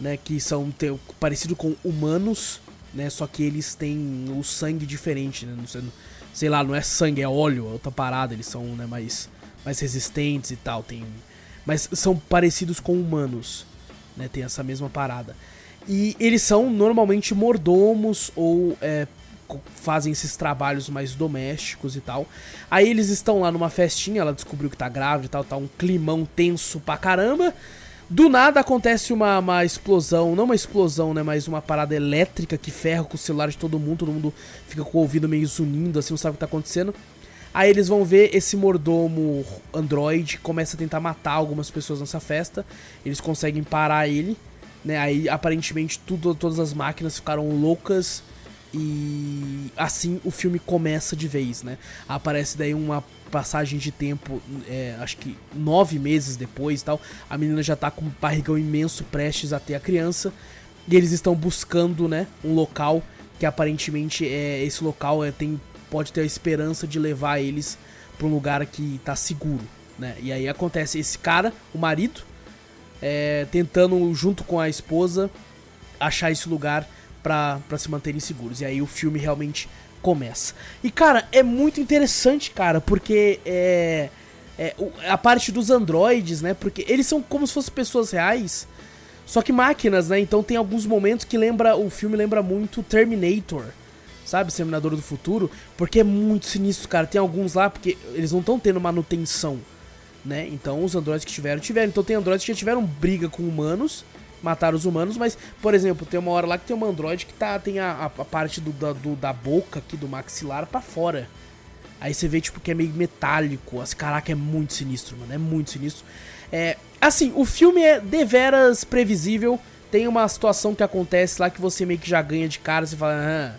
né? Que são tem, parecido com humanos, né? Só que eles têm o sangue diferente, né? Não sei, sei lá, não é sangue, é óleo, é outra parada. Eles são né, mais, mais resistentes e tal. Tem, mas são parecidos com humanos, né? Tem essa mesma parada. E eles são normalmente mordomos ou é, fazem esses trabalhos mais domésticos e tal. Aí eles estão lá numa festinha, ela descobriu que tá grávida e tal, tá um climão tenso pra caramba. Do nada acontece uma, uma explosão, não uma explosão, né, mas uma parada elétrica que ferra com o celular de todo mundo, todo mundo fica com o ouvido meio zunindo, assim, não sabe o que tá acontecendo. Aí eles vão ver esse mordomo android começa a tentar matar algumas pessoas nessa festa. Eles conseguem parar ele, né? Aí aparentemente tudo, todas as máquinas ficaram loucas e assim o filme começa de vez, né? Aparece daí uma passagem de tempo, é, acho que nove meses depois tal. A menina já tá com um barrigão imenso prestes a ter a criança. E eles estão buscando, né, um local que aparentemente é esse local é, tem pode ter a esperança de levar eles para um lugar que tá seguro, né? E aí acontece esse cara, o marido, é, tentando junto com a esposa achar esse lugar para se manterem seguros. E aí o filme realmente começa. E cara, é muito interessante, cara, porque é, é a parte dos androides, né? Porque eles são como se fossem pessoas reais, só que máquinas, né? Então tem alguns momentos que lembra o filme lembra muito Terminator. Sabe, Exterminador do Futuro, porque é muito sinistro, cara. Tem alguns lá, porque eles não estão tendo manutenção, né? Então os androides que tiveram, tiveram. Então tem androides que já tiveram briga com humanos, matar os humanos, mas, por exemplo, tem uma hora lá que tem um androide que tá, tem a, a parte do, da, do, da boca aqui, do maxilar para fora. Aí você vê, tipo, que é meio metálico. As, caraca, é muito sinistro, mano. É muito sinistro. É, assim, o filme é deveras previsível. Tem uma situação que acontece lá que você meio que já ganha de cara. Você fala, ah,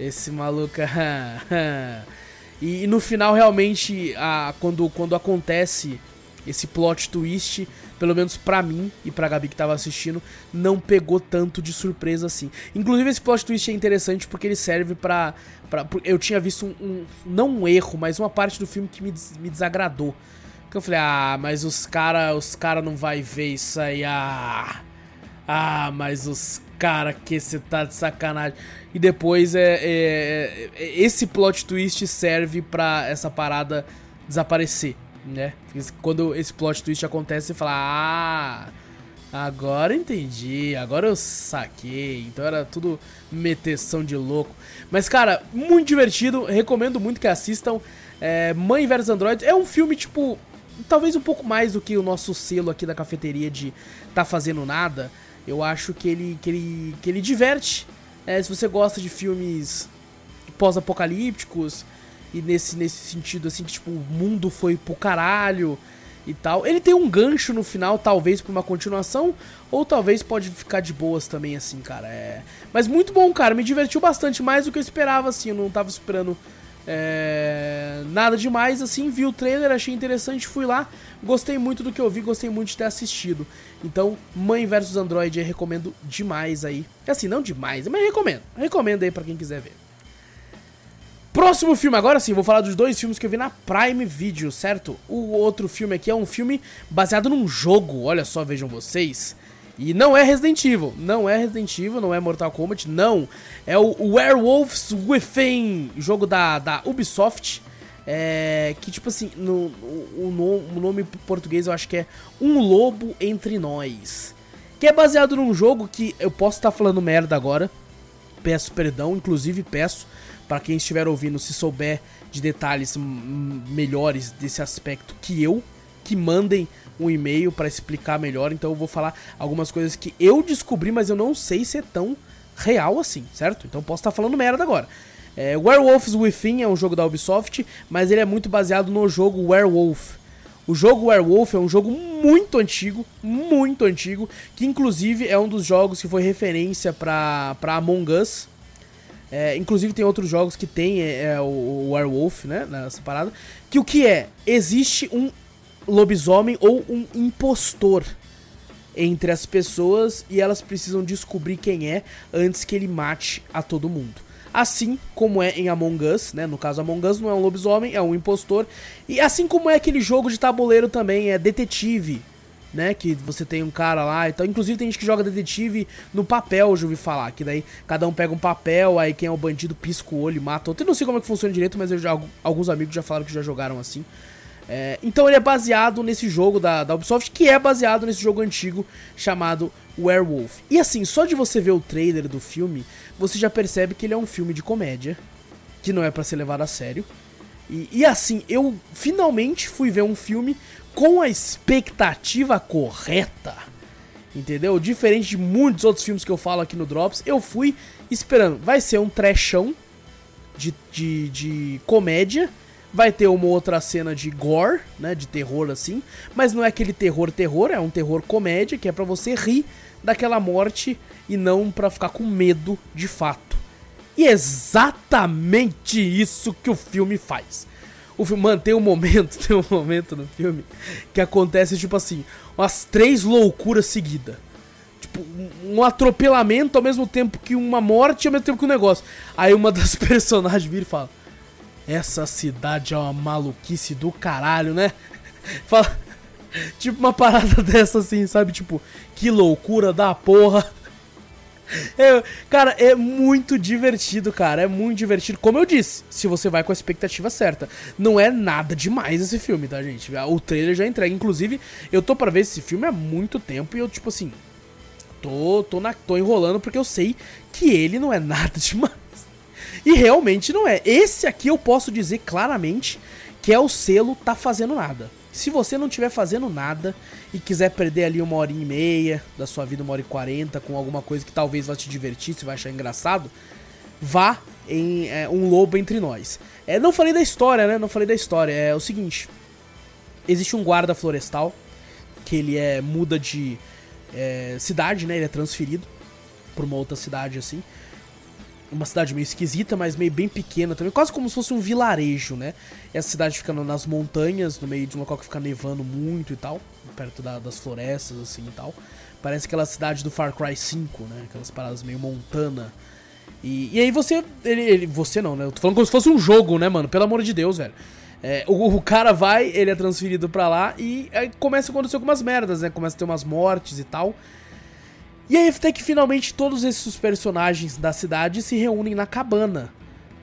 esse maluco. e, e, no final, realmente, a, quando, quando acontece esse plot twist, pelo menos pra mim e pra Gabi que tava assistindo, não pegou tanto de surpresa assim. Inclusive esse plot twist é interessante porque ele serve pra... pra eu tinha visto um, um, não um erro, mas uma parte do filme que me, me desagradou. Que eu falei, ah, mas os cara, os cara não vai ver isso aí, ah... Ah, mas os cara que você tá de sacanagem. E depois é, é, é, esse plot twist serve pra essa parada desaparecer né? Quando esse plot twist acontece, você fala, ah, agora entendi, agora eu saquei. Então era tudo meteção de louco. Mas, cara, muito divertido, recomendo muito que assistam. É, Mãe vs Android é um filme, tipo, talvez um pouco mais do que o nosso selo aqui da cafeteria de tá fazendo nada. Eu acho que ele, que ele, que ele diverte. É, se você gosta de filmes pós-apocalípticos, e nesse, nesse sentido, assim, que tipo, o mundo foi pro caralho e tal. Ele tem um gancho no final, talvez pra uma continuação, ou talvez pode ficar de boas também, assim, cara. É... Mas muito bom, cara. Me divertiu bastante, mais do que eu esperava, assim. Eu não tava esperando é... nada demais, assim. Vi o trailer, achei interessante, fui lá. Gostei muito do que eu vi, gostei muito de ter assistido. Então, Mãe vs Android, eu recomendo demais aí. Assim, não demais, mas recomendo. Recomendo aí pra quem quiser ver. Próximo filme, agora sim, vou falar dos dois filmes que eu vi na Prime Video, certo? O outro filme aqui é um filme baseado num jogo, olha só, vejam vocês. E não é Resident Evil, não é Resident Evil, não é Mortal Kombat, não. É o Werewolves Within, jogo da, da Ubisoft. É, que tipo assim, no, o, o nome português eu acho que é Um Lobo Entre Nós. Que é baseado num jogo que eu posso estar tá falando merda agora. Peço perdão, inclusive peço para quem estiver ouvindo, se souber de detalhes melhores desse aspecto que eu, que mandem um e-mail para explicar melhor. Então eu vou falar algumas coisas que eu descobri, mas eu não sei se é tão real assim, certo? Então posso estar falando merda agora. É, Werewolves Within é um jogo da Ubisoft, mas ele é muito baseado no jogo Werewolf. O jogo Werewolf é um jogo muito antigo, muito antigo, que inclusive é um dos jogos que foi referência para Among Us, é, inclusive tem outros jogos que tem é, é, o, o Werewolf, né? Nessa parada. Que o que é? Existe um lobisomem ou um impostor entre as pessoas e elas precisam descobrir quem é antes que ele mate a todo mundo. Assim como é em Among Us, né? No caso, Among Us não é um lobisomem, é um impostor. E assim como é aquele jogo de tabuleiro também, é detetive né? Que você tem um cara lá e tal. Inclusive tem gente que joga detetive no papel, já ouvi falar. Que daí cada um pega um papel, aí quem é o bandido pisca o olho e mata outro. Eu não sei como é que funciona direito, mas já, alguns amigos já falaram que já jogaram assim. É, então ele é baseado nesse jogo da, da Ubisoft, que é baseado nesse jogo antigo chamado Werewolf. E assim, só de você ver o trailer do filme, você já percebe que ele é um filme de comédia, que não é para ser levado a sério. E, e, assim, eu finalmente fui ver um filme com a expectativa correta. Entendeu? Diferente de muitos outros filmes que eu falo aqui no Drops, eu fui esperando. Vai ser um trechão de, de, de comédia. Vai ter uma outra cena de gore, né? De terror assim. Mas não é aquele terror terror, é um terror comédia que é para você rir daquela morte e não para ficar com medo de fato. E é exatamente isso que o filme faz. O filme, mano, tem um momento, tem um momento no filme que acontece, tipo assim, umas três loucuras seguidas. Tipo, um atropelamento ao mesmo tempo que uma morte ao mesmo tempo que um negócio. Aí uma das personagens vira e fala: Essa cidade é uma maluquice do caralho, né? Fala. Tipo uma parada dessa assim, sabe? Tipo, que loucura da porra. É, cara, é muito divertido, cara. É muito divertido. Como eu disse, se você vai com a expectativa certa. Não é nada demais esse filme, tá, gente? O trailer já entrega. Inclusive, eu tô pra ver esse filme há muito tempo e eu, tipo assim. Tô, tô, na, tô enrolando porque eu sei que ele não é nada demais. E realmente não é. Esse aqui eu posso dizer claramente que é o selo tá fazendo nada. Se você não estiver fazendo nada e quiser perder ali uma hora e meia da sua vida, uma hora e quarenta, com alguma coisa que talvez vá te divertir, você vai achar engraçado, vá em é, Um Lobo Entre Nós. É, não falei da história, né? Não falei da história. É o seguinte: existe um guarda florestal que ele é muda de é, cidade, né? Ele é transferido para uma outra cidade assim uma cidade meio esquisita, mas meio bem pequena também, quase como se fosse um vilarejo, né? Essa cidade fica nas montanhas, no meio de um local que fica nevando muito e tal, perto da, das florestas, assim e tal. Parece aquela cidade do Far Cry 5, né? Aquelas paradas meio montana. E, e aí você. Ele, ele, você não, né? Eu tô falando como se fosse um jogo, né, mano? Pelo amor de Deus, velho. É, o, o, cara vai, ele é transferido pra lá e aí começa a acontecer algumas merdas, né? Começa a ter umas mortes e tal. E aí até que finalmente todos esses personagens da cidade se reúnem na cabana.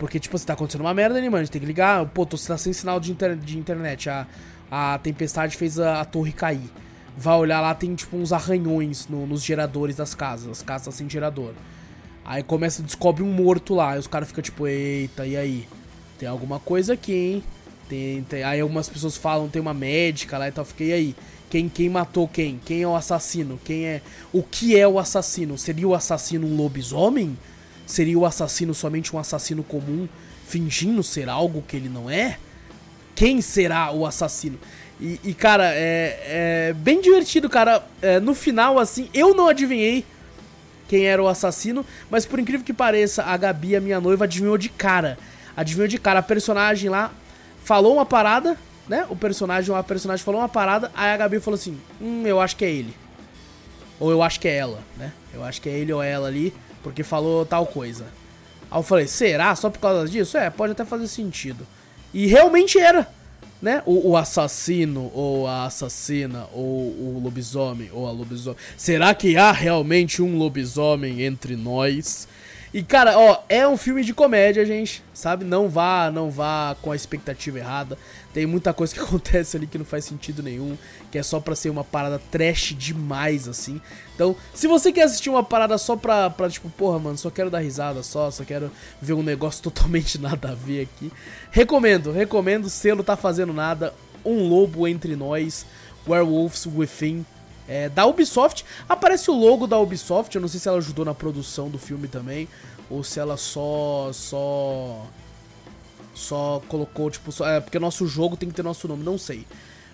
Porque, tipo, se tá acontecendo uma merda ali, mano, a gente tem que ligar. Pô, tô, tá sem sinal de, inter de internet. A, a tempestade fez a, a, torre cair. Vai olhar lá, tem tipo uns arranhões no, nos geradores das casas. As casas sem gerador. Aí começa, descobre um morto lá. Aí os caras ficam tipo, eita, e aí? Tem alguma coisa aqui, hein? Tem, tem, aí algumas pessoas falam, tem uma médica lá e tal. Fiquei aí. Quem, quem matou quem? Quem é o assassino? Quem é. O que é o assassino? Seria o assassino um lobisomem? Seria o assassino somente um assassino comum, fingindo ser algo que ele não é? Quem será o assassino? E, e cara, é, é, bem divertido, cara. É, no final, assim, eu não adivinhei quem era o assassino, mas por incrível que pareça, a Gabi, a minha noiva, adivinhou de cara. Adivinhou de cara. A personagem lá falou uma parada, né? O personagem, a personagem falou uma parada, aí a Gabi falou assim: Hum, eu acho que é ele. Ou eu acho que é ela, né? Eu acho que é ele ou ela ali, porque falou tal coisa. Aí eu falei: será? Só por causa disso? É, pode até fazer sentido. E realmente era, né? O, o assassino, ou a assassina, ou o lobisomem, ou a lobisomem. Será que há realmente um lobisomem entre nós? E, cara, ó, é um filme de comédia, gente, sabe? Não vá, não vá com a expectativa errada. Tem muita coisa que acontece ali que não faz sentido nenhum, que é só pra ser uma parada trash demais, assim. Então, se você quer assistir uma parada só pra, pra tipo, porra, mano, só quero dar risada só, só quero ver um negócio totalmente nada a ver aqui, recomendo, recomendo, selo tá fazendo nada, Um Lobo Entre Nós, Werewolves Within, é, da Ubisoft. Aparece o logo da Ubisoft, eu não sei se ela ajudou na produção do filme também, ou se ela só. só. Só colocou, tipo, só, é, porque nosso jogo tem que ter nosso nome, não sei.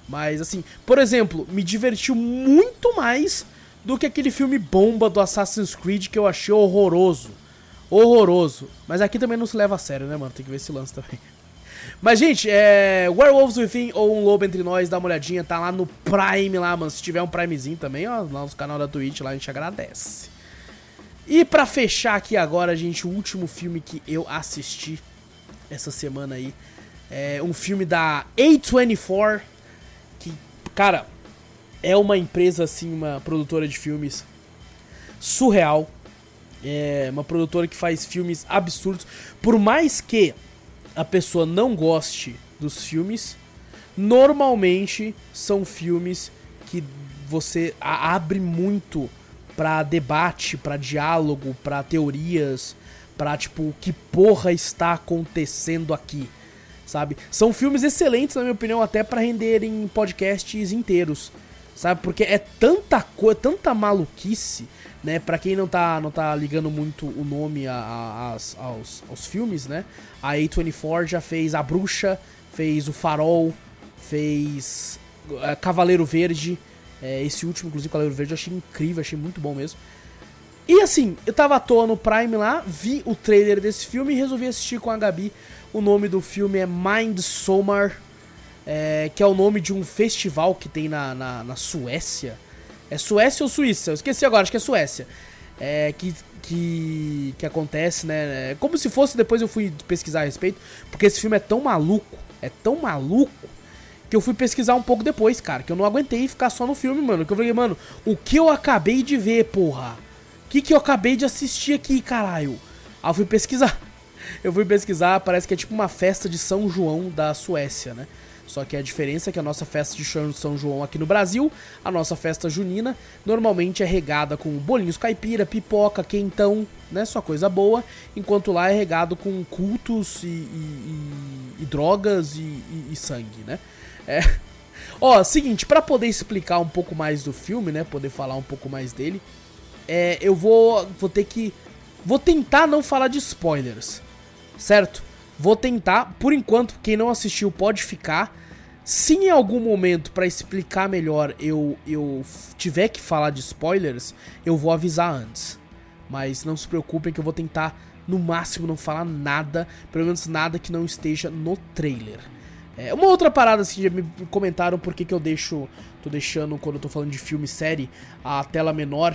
Mas assim, por exemplo, me divertiu muito mais do que aquele filme bomba do Assassin's Creed que eu achei horroroso. Horroroso. Mas aqui também não se leva a sério, né, mano? Tem que ver esse lance também. Mas, gente, é. Werewolves Within ou Um Lobo Entre Nós, dá uma olhadinha, tá lá no Prime lá, mano. Se tiver um Primezinho também, ó, lá no canal da Twitch, lá a gente agradece. E pra fechar aqui agora, gente, o último filme que eu assisti essa semana aí é um filme da A24, que, cara, é uma empresa, assim, uma produtora de filmes surreal. É uma produtora que faz filmes absurdos. Por mais que a pessoa não goste dos filmes, normalmente são filmes que você abre muito para debate, para diálogo, para teorias, para tipo que porra está acontecendo aqui, sabe? São filmes excelentes na minha opinião até para renderem podcasts inteiros, sabe? Porque é tanta coisa, tanta maluquice, né? Para quem não tá não tá ligando muito o nome a, a, aos, aos filmes, né? A A24 já fez A Bruxa, fez O Farol, fez uh, Cavaleiro Verde, é, esse último, inclusive, Cavaleiro Verde, eu achei incrível, achei muito bom mesmo. E assim, eu tava à toa no Prime lá, vi o trailer desse filme e resolvi assistir com a Gabi. O nome do filme é Mind Somar, é, que é o nome de um festival que tem na, na, na, Suécia. É Suécia ou Suíça? Eu esqueci agora, acho que é Suécia. É, que, que, que acontece, né? É como se fosse, depois eu fui pesquisar a respeito, porque esse filme é tão maluco, é tão maluco, que eu fui pesquisar um pouco depois, cara. Que eu não aguentei ficar só no filme, mano. Que eu falei, mano, o que eu acabei de ver, porra? O que, que eu acabei de assistir aqui, caralho? Aí eu fui pesquisar. Eu fui pesquisar, parece que é tipo uma festa de São João da Suécia, né? Só que a diferença é que a nossa festa de São João aqui no Brasil, a nossa festa junina, normalmente é regada com bolinhos caipira, pipoca, quentão, né? Só coisa boa. Enquanto lá é regado com cultos e, e, e, e drogas e, sangue, né? É. Ó, seguinte, para poder explicar um pouco mais do filme, né? Poder falar um pouco mais dele, é, eu vou, vou ter que. Vou tentar não falar de spoilers, certo? Vou tentar, por enquanto, quem não assistiu pode ficar. Se em algum momento, para explicar melhor, eu, eu tiver que falar de spoilers, eu vou avisar antes. Mas não se preocupem que eu vou tentar, no máximo, não falar nada, pelo menos nada que não esteja no trailer. É, uma outra parada, assim, já me comentaram por que, que eu deixo. tô deixando, quando eu tô falando de filme e série, a tela menor.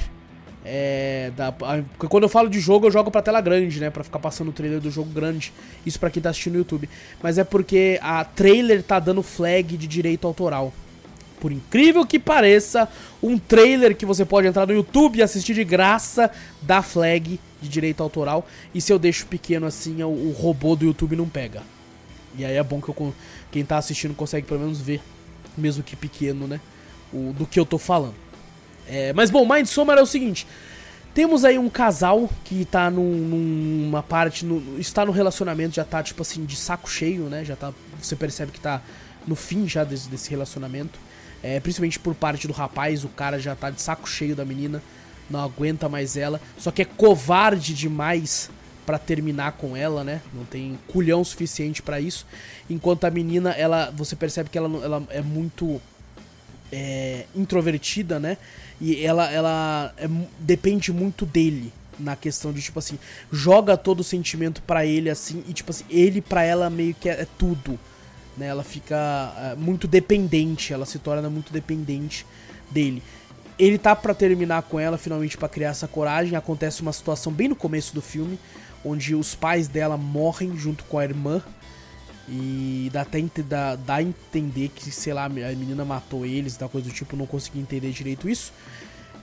É, da, a, quando eu falo de jogo, eu jogo pra tela grande, né? Pra ficar passando o trailer do jogo grande. Isso pra quem tá assistindo no YouTube. Mas é porque a trailer tá dando flag de direito autoral. Por incrível que pareça, um trailer que você pode entrar no YouTube e assistir de graça dá flag de direito autoral. E se eu deixo pequeno assim, o, o robô do YouTube não pega. E aí é bom que eu, quem tá assistindo consegue pelo menos ver, mesmo que pequeno, né? O, do que eu tô falando. É, mas bom, Mind Somar é o seguinte. Temos aí um casal que tá num, numa parte. No, está no relacionamento, já tá, tipo assim, de saco cheio, né? Já tá. Você percebe que tá no fim já desse, desse relacionamento. É, principalmente por parte do rapaz, o cara já tá de saco cheio da menina. Não aguenta mais ela. Só que é covarde demais para terminar com ela, né? Não tem culhão suficiente para isso. Enquanto a menina, ela, você percebe que ela, ela é muito é, introvertida, né? E ela, ela é, depende muito dele na questão de tipo assim, joga todo o sentimento para ele assim e tipo assim, ele para ela meio que é, é, tudo, né? Ela fica é, muito dependente, ela se torna muito dependente dele. Ele tá para terminar com ela finalmente para criar essa coragem. Acontece uma situação bem no começo do filme onde os pais dela morrem junto com a irmã. E dá até dá, dá a entender que, sei lá, a menina matou eles, da coisa do tipo, não consegui entender direito isso.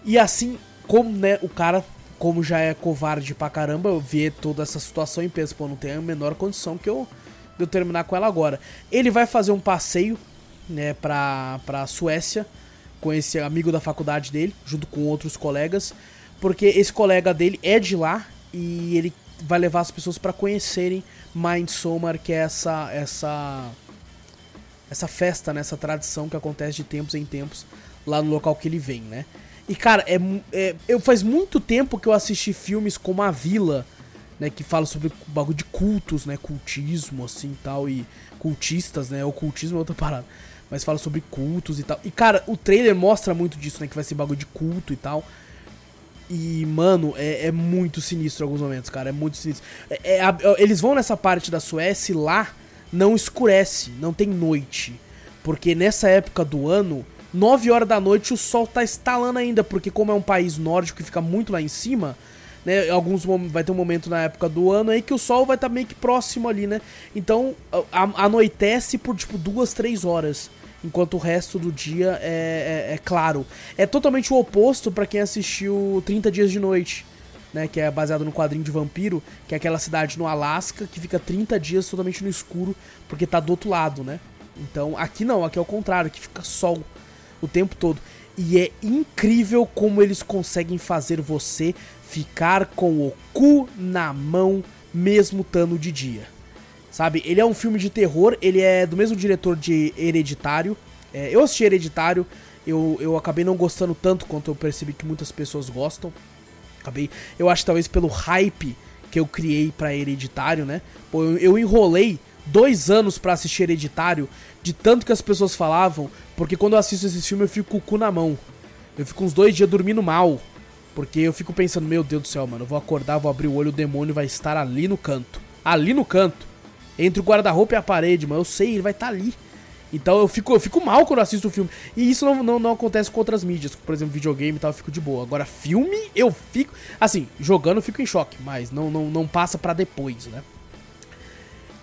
E assim, como né, o cara, como já é covarde pra caramba, vê toda essa situação e pensa, pô, não tem a menor condição que eu, eu terminar com ela agora. Ele vai fazer um passeio, né, pra, pra Suécia, com esse amigo da faculdade dele, junto com outros colegas, porque esse colega dele é de lá e ele vai levar as pessoas para conhecerem Mind Somar, que é essa essa essa festa, né, essa tradição que acontece de tempos em tempos lá no local que ele vem, né? E cara, é, é eu faz muito tempo que eu assisti filmes como A Vila, né, que fala sobre bagulho de cultos, né, cultismo assim, tal e cultistas, né? Ocultismo é outra parada. Mas fala sobre cultos e tal. E cara, o trailer mostra muito disso, né, que vai ser bagulho de culto e tal. E, mano, é, é, muito sinistro em alguns momentos, cara. É muito sinistro. É, é, eles vão nessa parte da Suécia e lá não escurece, não tem noite. Porque nessa época do ano, 9 horas da noite o sol tá estalando ainda. Porque como é um país nórdico que fica muito lá em cima, né? Alguns vai ter um momento na época do ano aí que o sol vai estar tá meio que próximo ali, né? Então a, anoitece por tipo duas, três horas enquanto o resto do dia é, é, é claro. É totalmente o oposto para quem assistiu 30 Dias de Noite, né, que é baseado no quadrinho de vampiro, que é aquela cidade no Alasca que fica 30 dias totalmente no escuro porque tá do outro lado, né? Então aqui não, aqui é o contrário, aqui fica sol o tempo todo. E é incrível como eles conseguem fazer você ficar com o cu na mão mesmo estando de dia. Sabe? Ele é um filme de terror, ele é do mesmo diretor de Hereditário. É, eu assisti Hereditário, eu, eu acabei não gostando tanto quanto eu percebi que muitas pessoas gostam. Acabei, eu acho talvez pelo hype que eu criei para Hereditário, né? Pô, eu, eu enrolei dois anos para assistir Hereditário, de tanto que as pessoas falavam, porque quando eu assisto esse filme eu fico com o cu na mão. Eu fico uns dois dias dormindo mal. Porque eu fico pensando, meu Deus do céu, mano, eu vou acordar, vou abrir o olho, o demônio vai estar ali no canto. Ali no canto. Entre o guarda-roupa e a parede, mano. Eu sei, ele vai estar ali. Então eu fico, eu fico mal quando assisto o filme. E isso não, não, não acontece com outras mídias. Por exemplo, videogame e tal, eu fico de boa. Agora, filme, eu fico. Assim, jogando eu fico em choque, mas não, não, não passa para depois, né?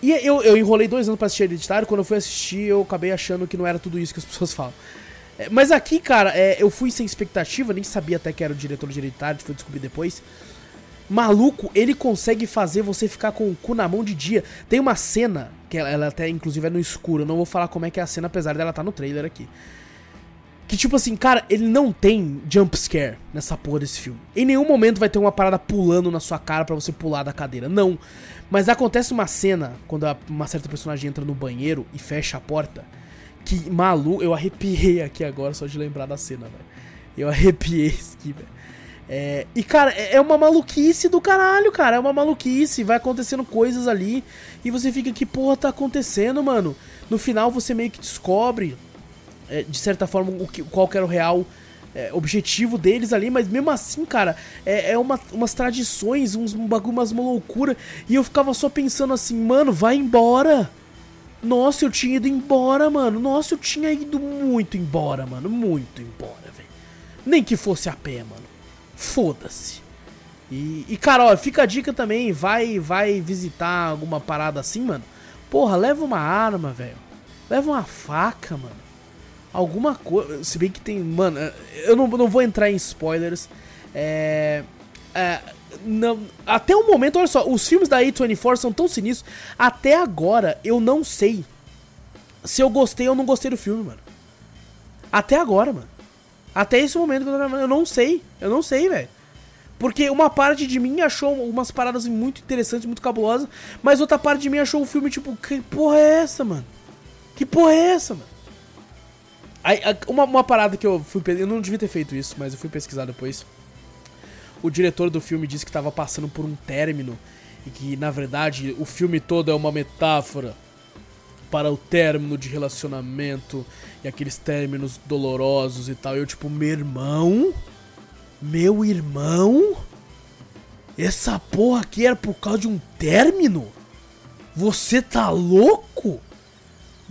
E eu, eu enrolei dois anos pra assistir Hereditário. Quando eu fui assistir, eu acabei achando que não era tudo isso que as pessoas falam. É, mas aqui, cara, é, eu fui sem expectativa, nem sabia até que era o diretor de Hereditário, fui descobrir depois. Maluco, ele consegue fazer você ficar com o cu na mão de dia. Tem uma cena, que ela, ela até inclusive é no escuro, eu não vou falar como é que é a cena, apesar dela estar tá no trailer aqui. Que tipo assim, cara, ele não tem jump scare nessa porra desse filme. Em nenhum momento vai ter uma parada pulando na sua cara para você pular da cadeira. Não. Mas acontece uma cena quando uma certa personagem entra no banheiro e fecha a porta. Que maluco, eu arrepiei aqui agora só de lembrar da cena, velho. Eu arrepiei aqui, velho. É, e, cara, é, é uma maluquice do caralho, cara. É uma maluquice. Vai acontecendo coisas ali. E você fica, que porra tá acontecendo, mano? No final você meio que descobre, é, de certa forma, o que, qual que era o real é, objetivo deles ali. Mas mesmo assim, cara, é, é uma, umas tradições, uns um bagulho, umas uma loucura. E eu ficava só pensando assim, mano, vai embora. Nossa, eu tinha ido embora, mano. Nossa, eu tinha ido muito embora, mano. Muito embora, velho. Nem que fosse a pé, mano. Foda-se. E, e, cara, ó, fica a dica também. Vai, vai visitar alguma parada assim, mano. Porra, leva uma arma, velho. Leva uma faca, mano. Alguma coisa. Se bem que tem. Mano, eu não, não vou entrar em spoilers. É. É, não, até o momento, olha só, os filmes da A24 são tão sinistros. Até agora, eu não sei se eu gostei ou não gostei do filme, mano. Até agora, mano. Até esse momento que eu tô gravando, eu não sei. Eu não sei, velho. Porque uma parte de mim achou umas paradas muito interessantes, muito cabulosas, mas outra parte de mim achou o filme tipo, que porra é essa, mano? Que porra é essa, mano? Aí, uma, uma parada que eu fui. Eu não devia ter feito isso, mas eu fui pesquisar depois o diretor do filme disse que estava passando por um término e que na verdade o filme todo é uma metáfora para o término de relacionamento e aqueles términos dolorosos e tal. Eu tipo, meu irmão, meu irmão, essa porra aqui era por causa de um término? Você tá louco?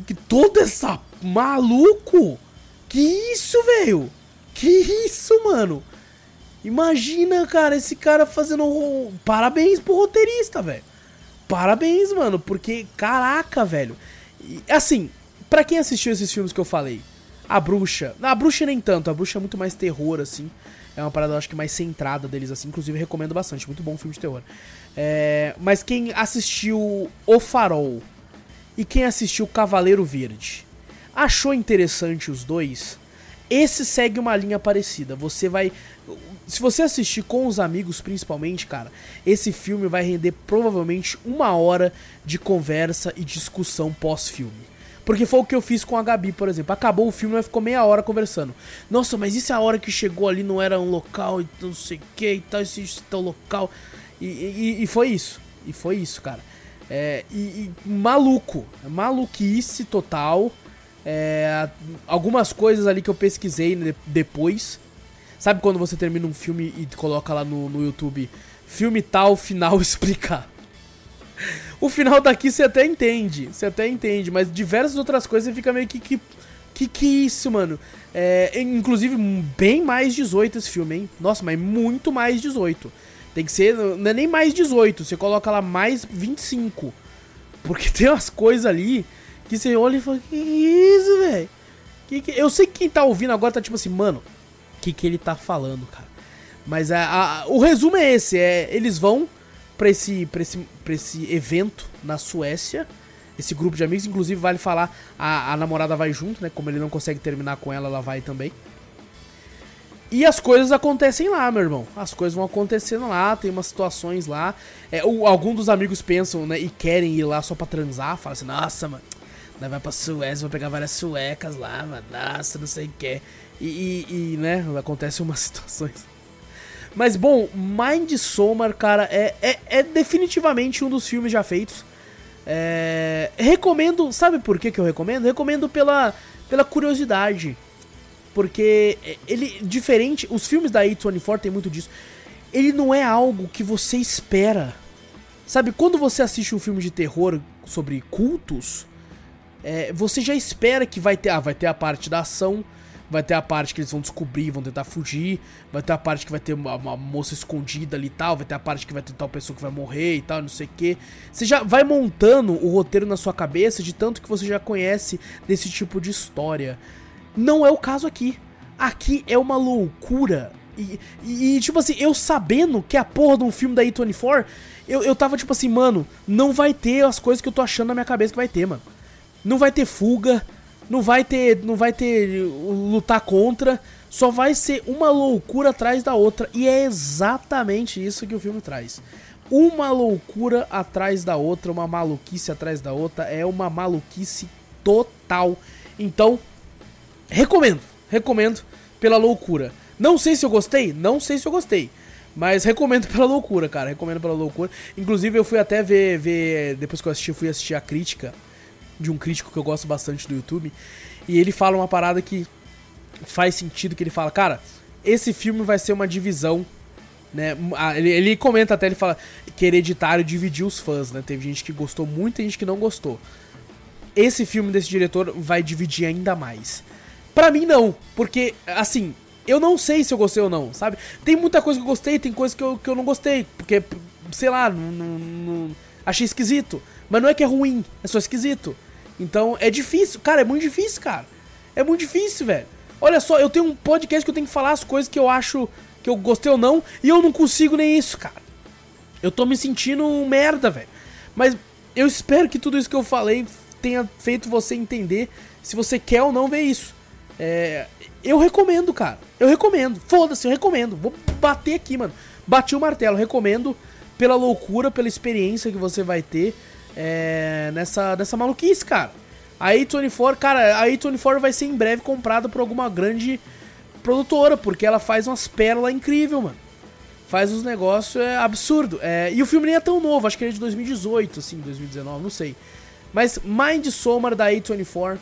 Que toda essa maluco? Que isso, velho? Que isso, mano? Imagina, cara, esse cara fazendo. Parabéns pro roteirista, velho. Parabéns, mano, porque, caraca, velho. Assim, para quem assistiu esses filmes que eu falei, a bruxa. A bruxa nem tanto, a bruxa é muito mais terror, assim. É uma parada, eu acho que mais centrada deles, assim. Inclusive, recomendo bastante. Muito bom filme de terror. É, mas quem assistiu O Farol e quem assistiu Cavaleiro Verde, achou interessante os dois? Esse segue uma linha parecida. Você vai. Se você assistir com os amigos, principalmente, cara, esse filme vai render provavelmente uma hora de conversa e discussão pós-filme. Porque foi o que eu fiz com a Gabi, por exemplo. Acabou o filme, nós ficou meia hora conversando. Nossa, mas e se a hora que chegou ali não era um local e não sei o que e tal, esse tal local? E, e, e, foi isso. E foi isso, cara. É, e, e maluco. Maluquice total. É, algumas coisas ali que eu pesquisei depois. Sabe quando você termina um filme e coloca lá no, no YouTube filme tal, final explicar? o final daqui você até entende, você até entende, mas diversas outras coisas fica meio que. Que, que, que isso, mano? É, inclusive, bem mais 18 esse filme, hein? Nossa, mas muito mais 18. Tem que ser, não é nem mais 18, você coloca lá mais 25. Porque tem umas coisas ali que você olha e fala, que isso, velho? Que que... Eu sei que quem tá ouvindo agora tá tipo assim, mano, que, que ele tá falando, cara? Mas a, a, o resumo é esse, é, eles vão pra esse, pra, esse, pra esse evento na Suécia, esse grupo de amigos. Inclusive, vale falar, a, a namorada vai junto, né? Como ele não consegue terminar com ela, ela vai também. E as coisas acontecem lá, meu irmão. As coisas vão acontecendo lá, tem umas situações lá. É, o, algum dos amigos pensam, né, e querem ir lá só pra transar. Fala assim, nossa, mano, vai pra Suécia, vou pegar várias suecas lá, mano, nossa, não sei o que. E, e, e, né, acontecem umas situações. Mas, bom, Mind Somar, cara, é, é, é definitivamente um dos filmes já feitos. É, recomendo, sabe por que, que eu recomendo? Recomendo pela, pela curiosidade. Porque ele, diferente, os filmes da A24 tem muito disso. Ele não é algo que você espera. Sabe, quando você assiste um filme de terror sobre cultos, é, você já espera que vai ter, ah, vai ter a parte da ação, vai ter a parte que eles vão descobrir, vão tentar fugir, vai ter a parte que vai ter uma, uma, moça escondida ali e tal, vai ter a parte que vai ter tal pessoa que vai morrer e tal, não sei o que. Você já vai montando o roteiro na sua cabeça de tanto que você já conhece desse tipo de história. Não é o caso aqui. Aqui é uma loucura. E, e, tipo assim, eu sabendo que a porra de um filme da A24, eu, eu tava tipo assim, mano, não vai ter as coisas que eu tô achando na minha cabeça que vai ter, mano. Não vai ter fuga, não vai ter, não vai ter lutar contra, só vai ser uma loucura atrás da outra e é exatamente isso que o filme traz. Uma loucura atrás da outra, uma maluquice atrás da outra, é uma maluquice total. Então, Recomendo, recomendo pela loucura. Não sei se eu gostei, não sei se eu gostei. Mas recomendo pela loucura, cara. Recomendo pela loucura. Inclusive, eu fui até ver, ver. Depois que eu assisti, fui assistir a crítica de um crítico que eu gosto bastante do YouTube. E ele fala uma parada que faz sentido, que ele fala, cara, esse filme vai ser uma divisão. Né? Ele, ele comenta até, ele fala que Hereditário dividiu os fãs, né? Teve gente que gostou muito e gente que não gostou. Esse filme desse diretor vai dividir ainda mais. Pra mim, não. Porque, assim, eu não sei se eu gostei ou não, sabe? Tem muita coisa que eu gostei, tem coisa que eu, que eu não gostei. Porque, sei lá, não, não, não, achei esquisito. Mas não é que é ruim, é só esquisito. Então é difícil. Cara, é muito difícil, cara. É muito difícil, velho. Olha só, eu tenho um podcast que eu tenho que falar as coisas que eu acho que eu gostei ou não. E eu não consigo nem isso, cara. Eu tô me sentindo um merda, velho. Mas eu espero que tudo isso que eu falei tenha feito você entender se você quer ou não ver isso. É, eu recomendo, cara. Eu recomendo. Foda-se, eu recomendo. Vou bater aqui, mano. Bati o martelo. Recomendo pela loucura, pela experiência que você vai ter é, nessa, nessa maluquice, cara. A A24, cara, a A24 vai ser em breve comprada por alguma grande produtora, porque ela faz umas pérolas incríveis, mano. Faz uns negócios é, absurdo. É, e o filme nem é tão novo, acho que ele é de 2018, assim, 2019, não sei. Mas Mind Somar da A24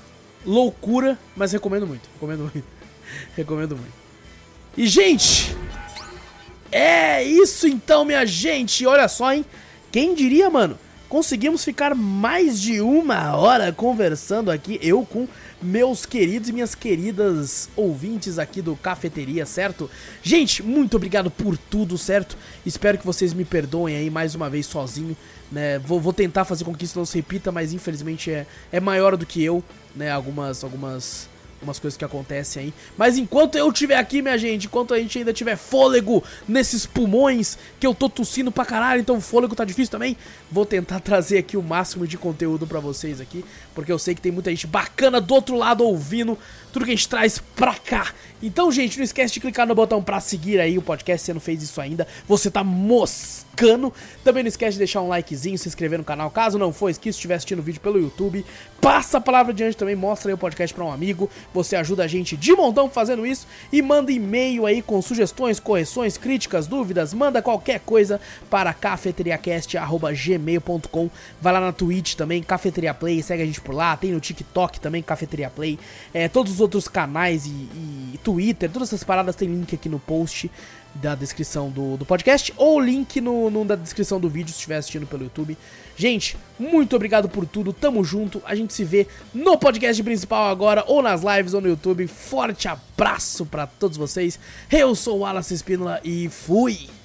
loucura, mas recomendo muito. Recomendo muito. recomendo muito. E, gente, é isso então, minha gente. Olha só, hein? Quem diria, mano? Conseguimos ficar mais de uma hora conversando aqui, eu com meus queridos e minhas queridas ouvintes aqui do Cafeteria, certo? Gente, muito obrigado por tudo, certo? Espero que vocês me perdoem aí mais uma vez sozinho, né? Vou, vou tentar fazer com que isso não se repita, mas infelizmente é, é maior do que eu, né, algumas algumas umas coisas que acontecem aí. Mas enquanto eu estiver aqui, minha gente, enquanto a gente ainda tiver fôlego nesses pulmões, que eu tô tossindo pra caralho, então o fôlego tá difícil também, vou tentar trazer aqui o máximo de conteúdo para vocês aqui, porque eu sei que tem muita gente bacana do outro lado ouvindo tudo que a gente traz pra cá. Então, gente, não esquece de clicar no botão pra seguir aí o podcast se você não fez isso ainda. Você tá moscando. Também não esquece de deixar um likezinho, se inscrever no canal, caso não for inscrito, estiver assistindo o vídeo pelo YouTube. Passa a palavra adiante também, mostra aí o podcast pra um amigo. Você ajuda a gente de montão fazendo isso. E manda e-mail aí com sugestões, correções, críticas, dúvidas. Manda qualquer coisa para cafeteriacast.gmail.com. Vai lá na Twitch também, Cafeteria Play, segue a gente por lá. Tem no TikTok também, Cafeteria Play. É, todos os outros canais e, e Twitter, todas essas paradas tem link aqui no post da descrição do, do podcast ou link no, no, da descrição do vídeo se estiver assistindo pelo YouTube. Gente, muito obrigado por tudo, tamo junto. A gente se vê no podcast principal agora, ou nas lives ou no YouTube. Forte abraço para todos vocês. Eu sou o Wallace Espínola e fui!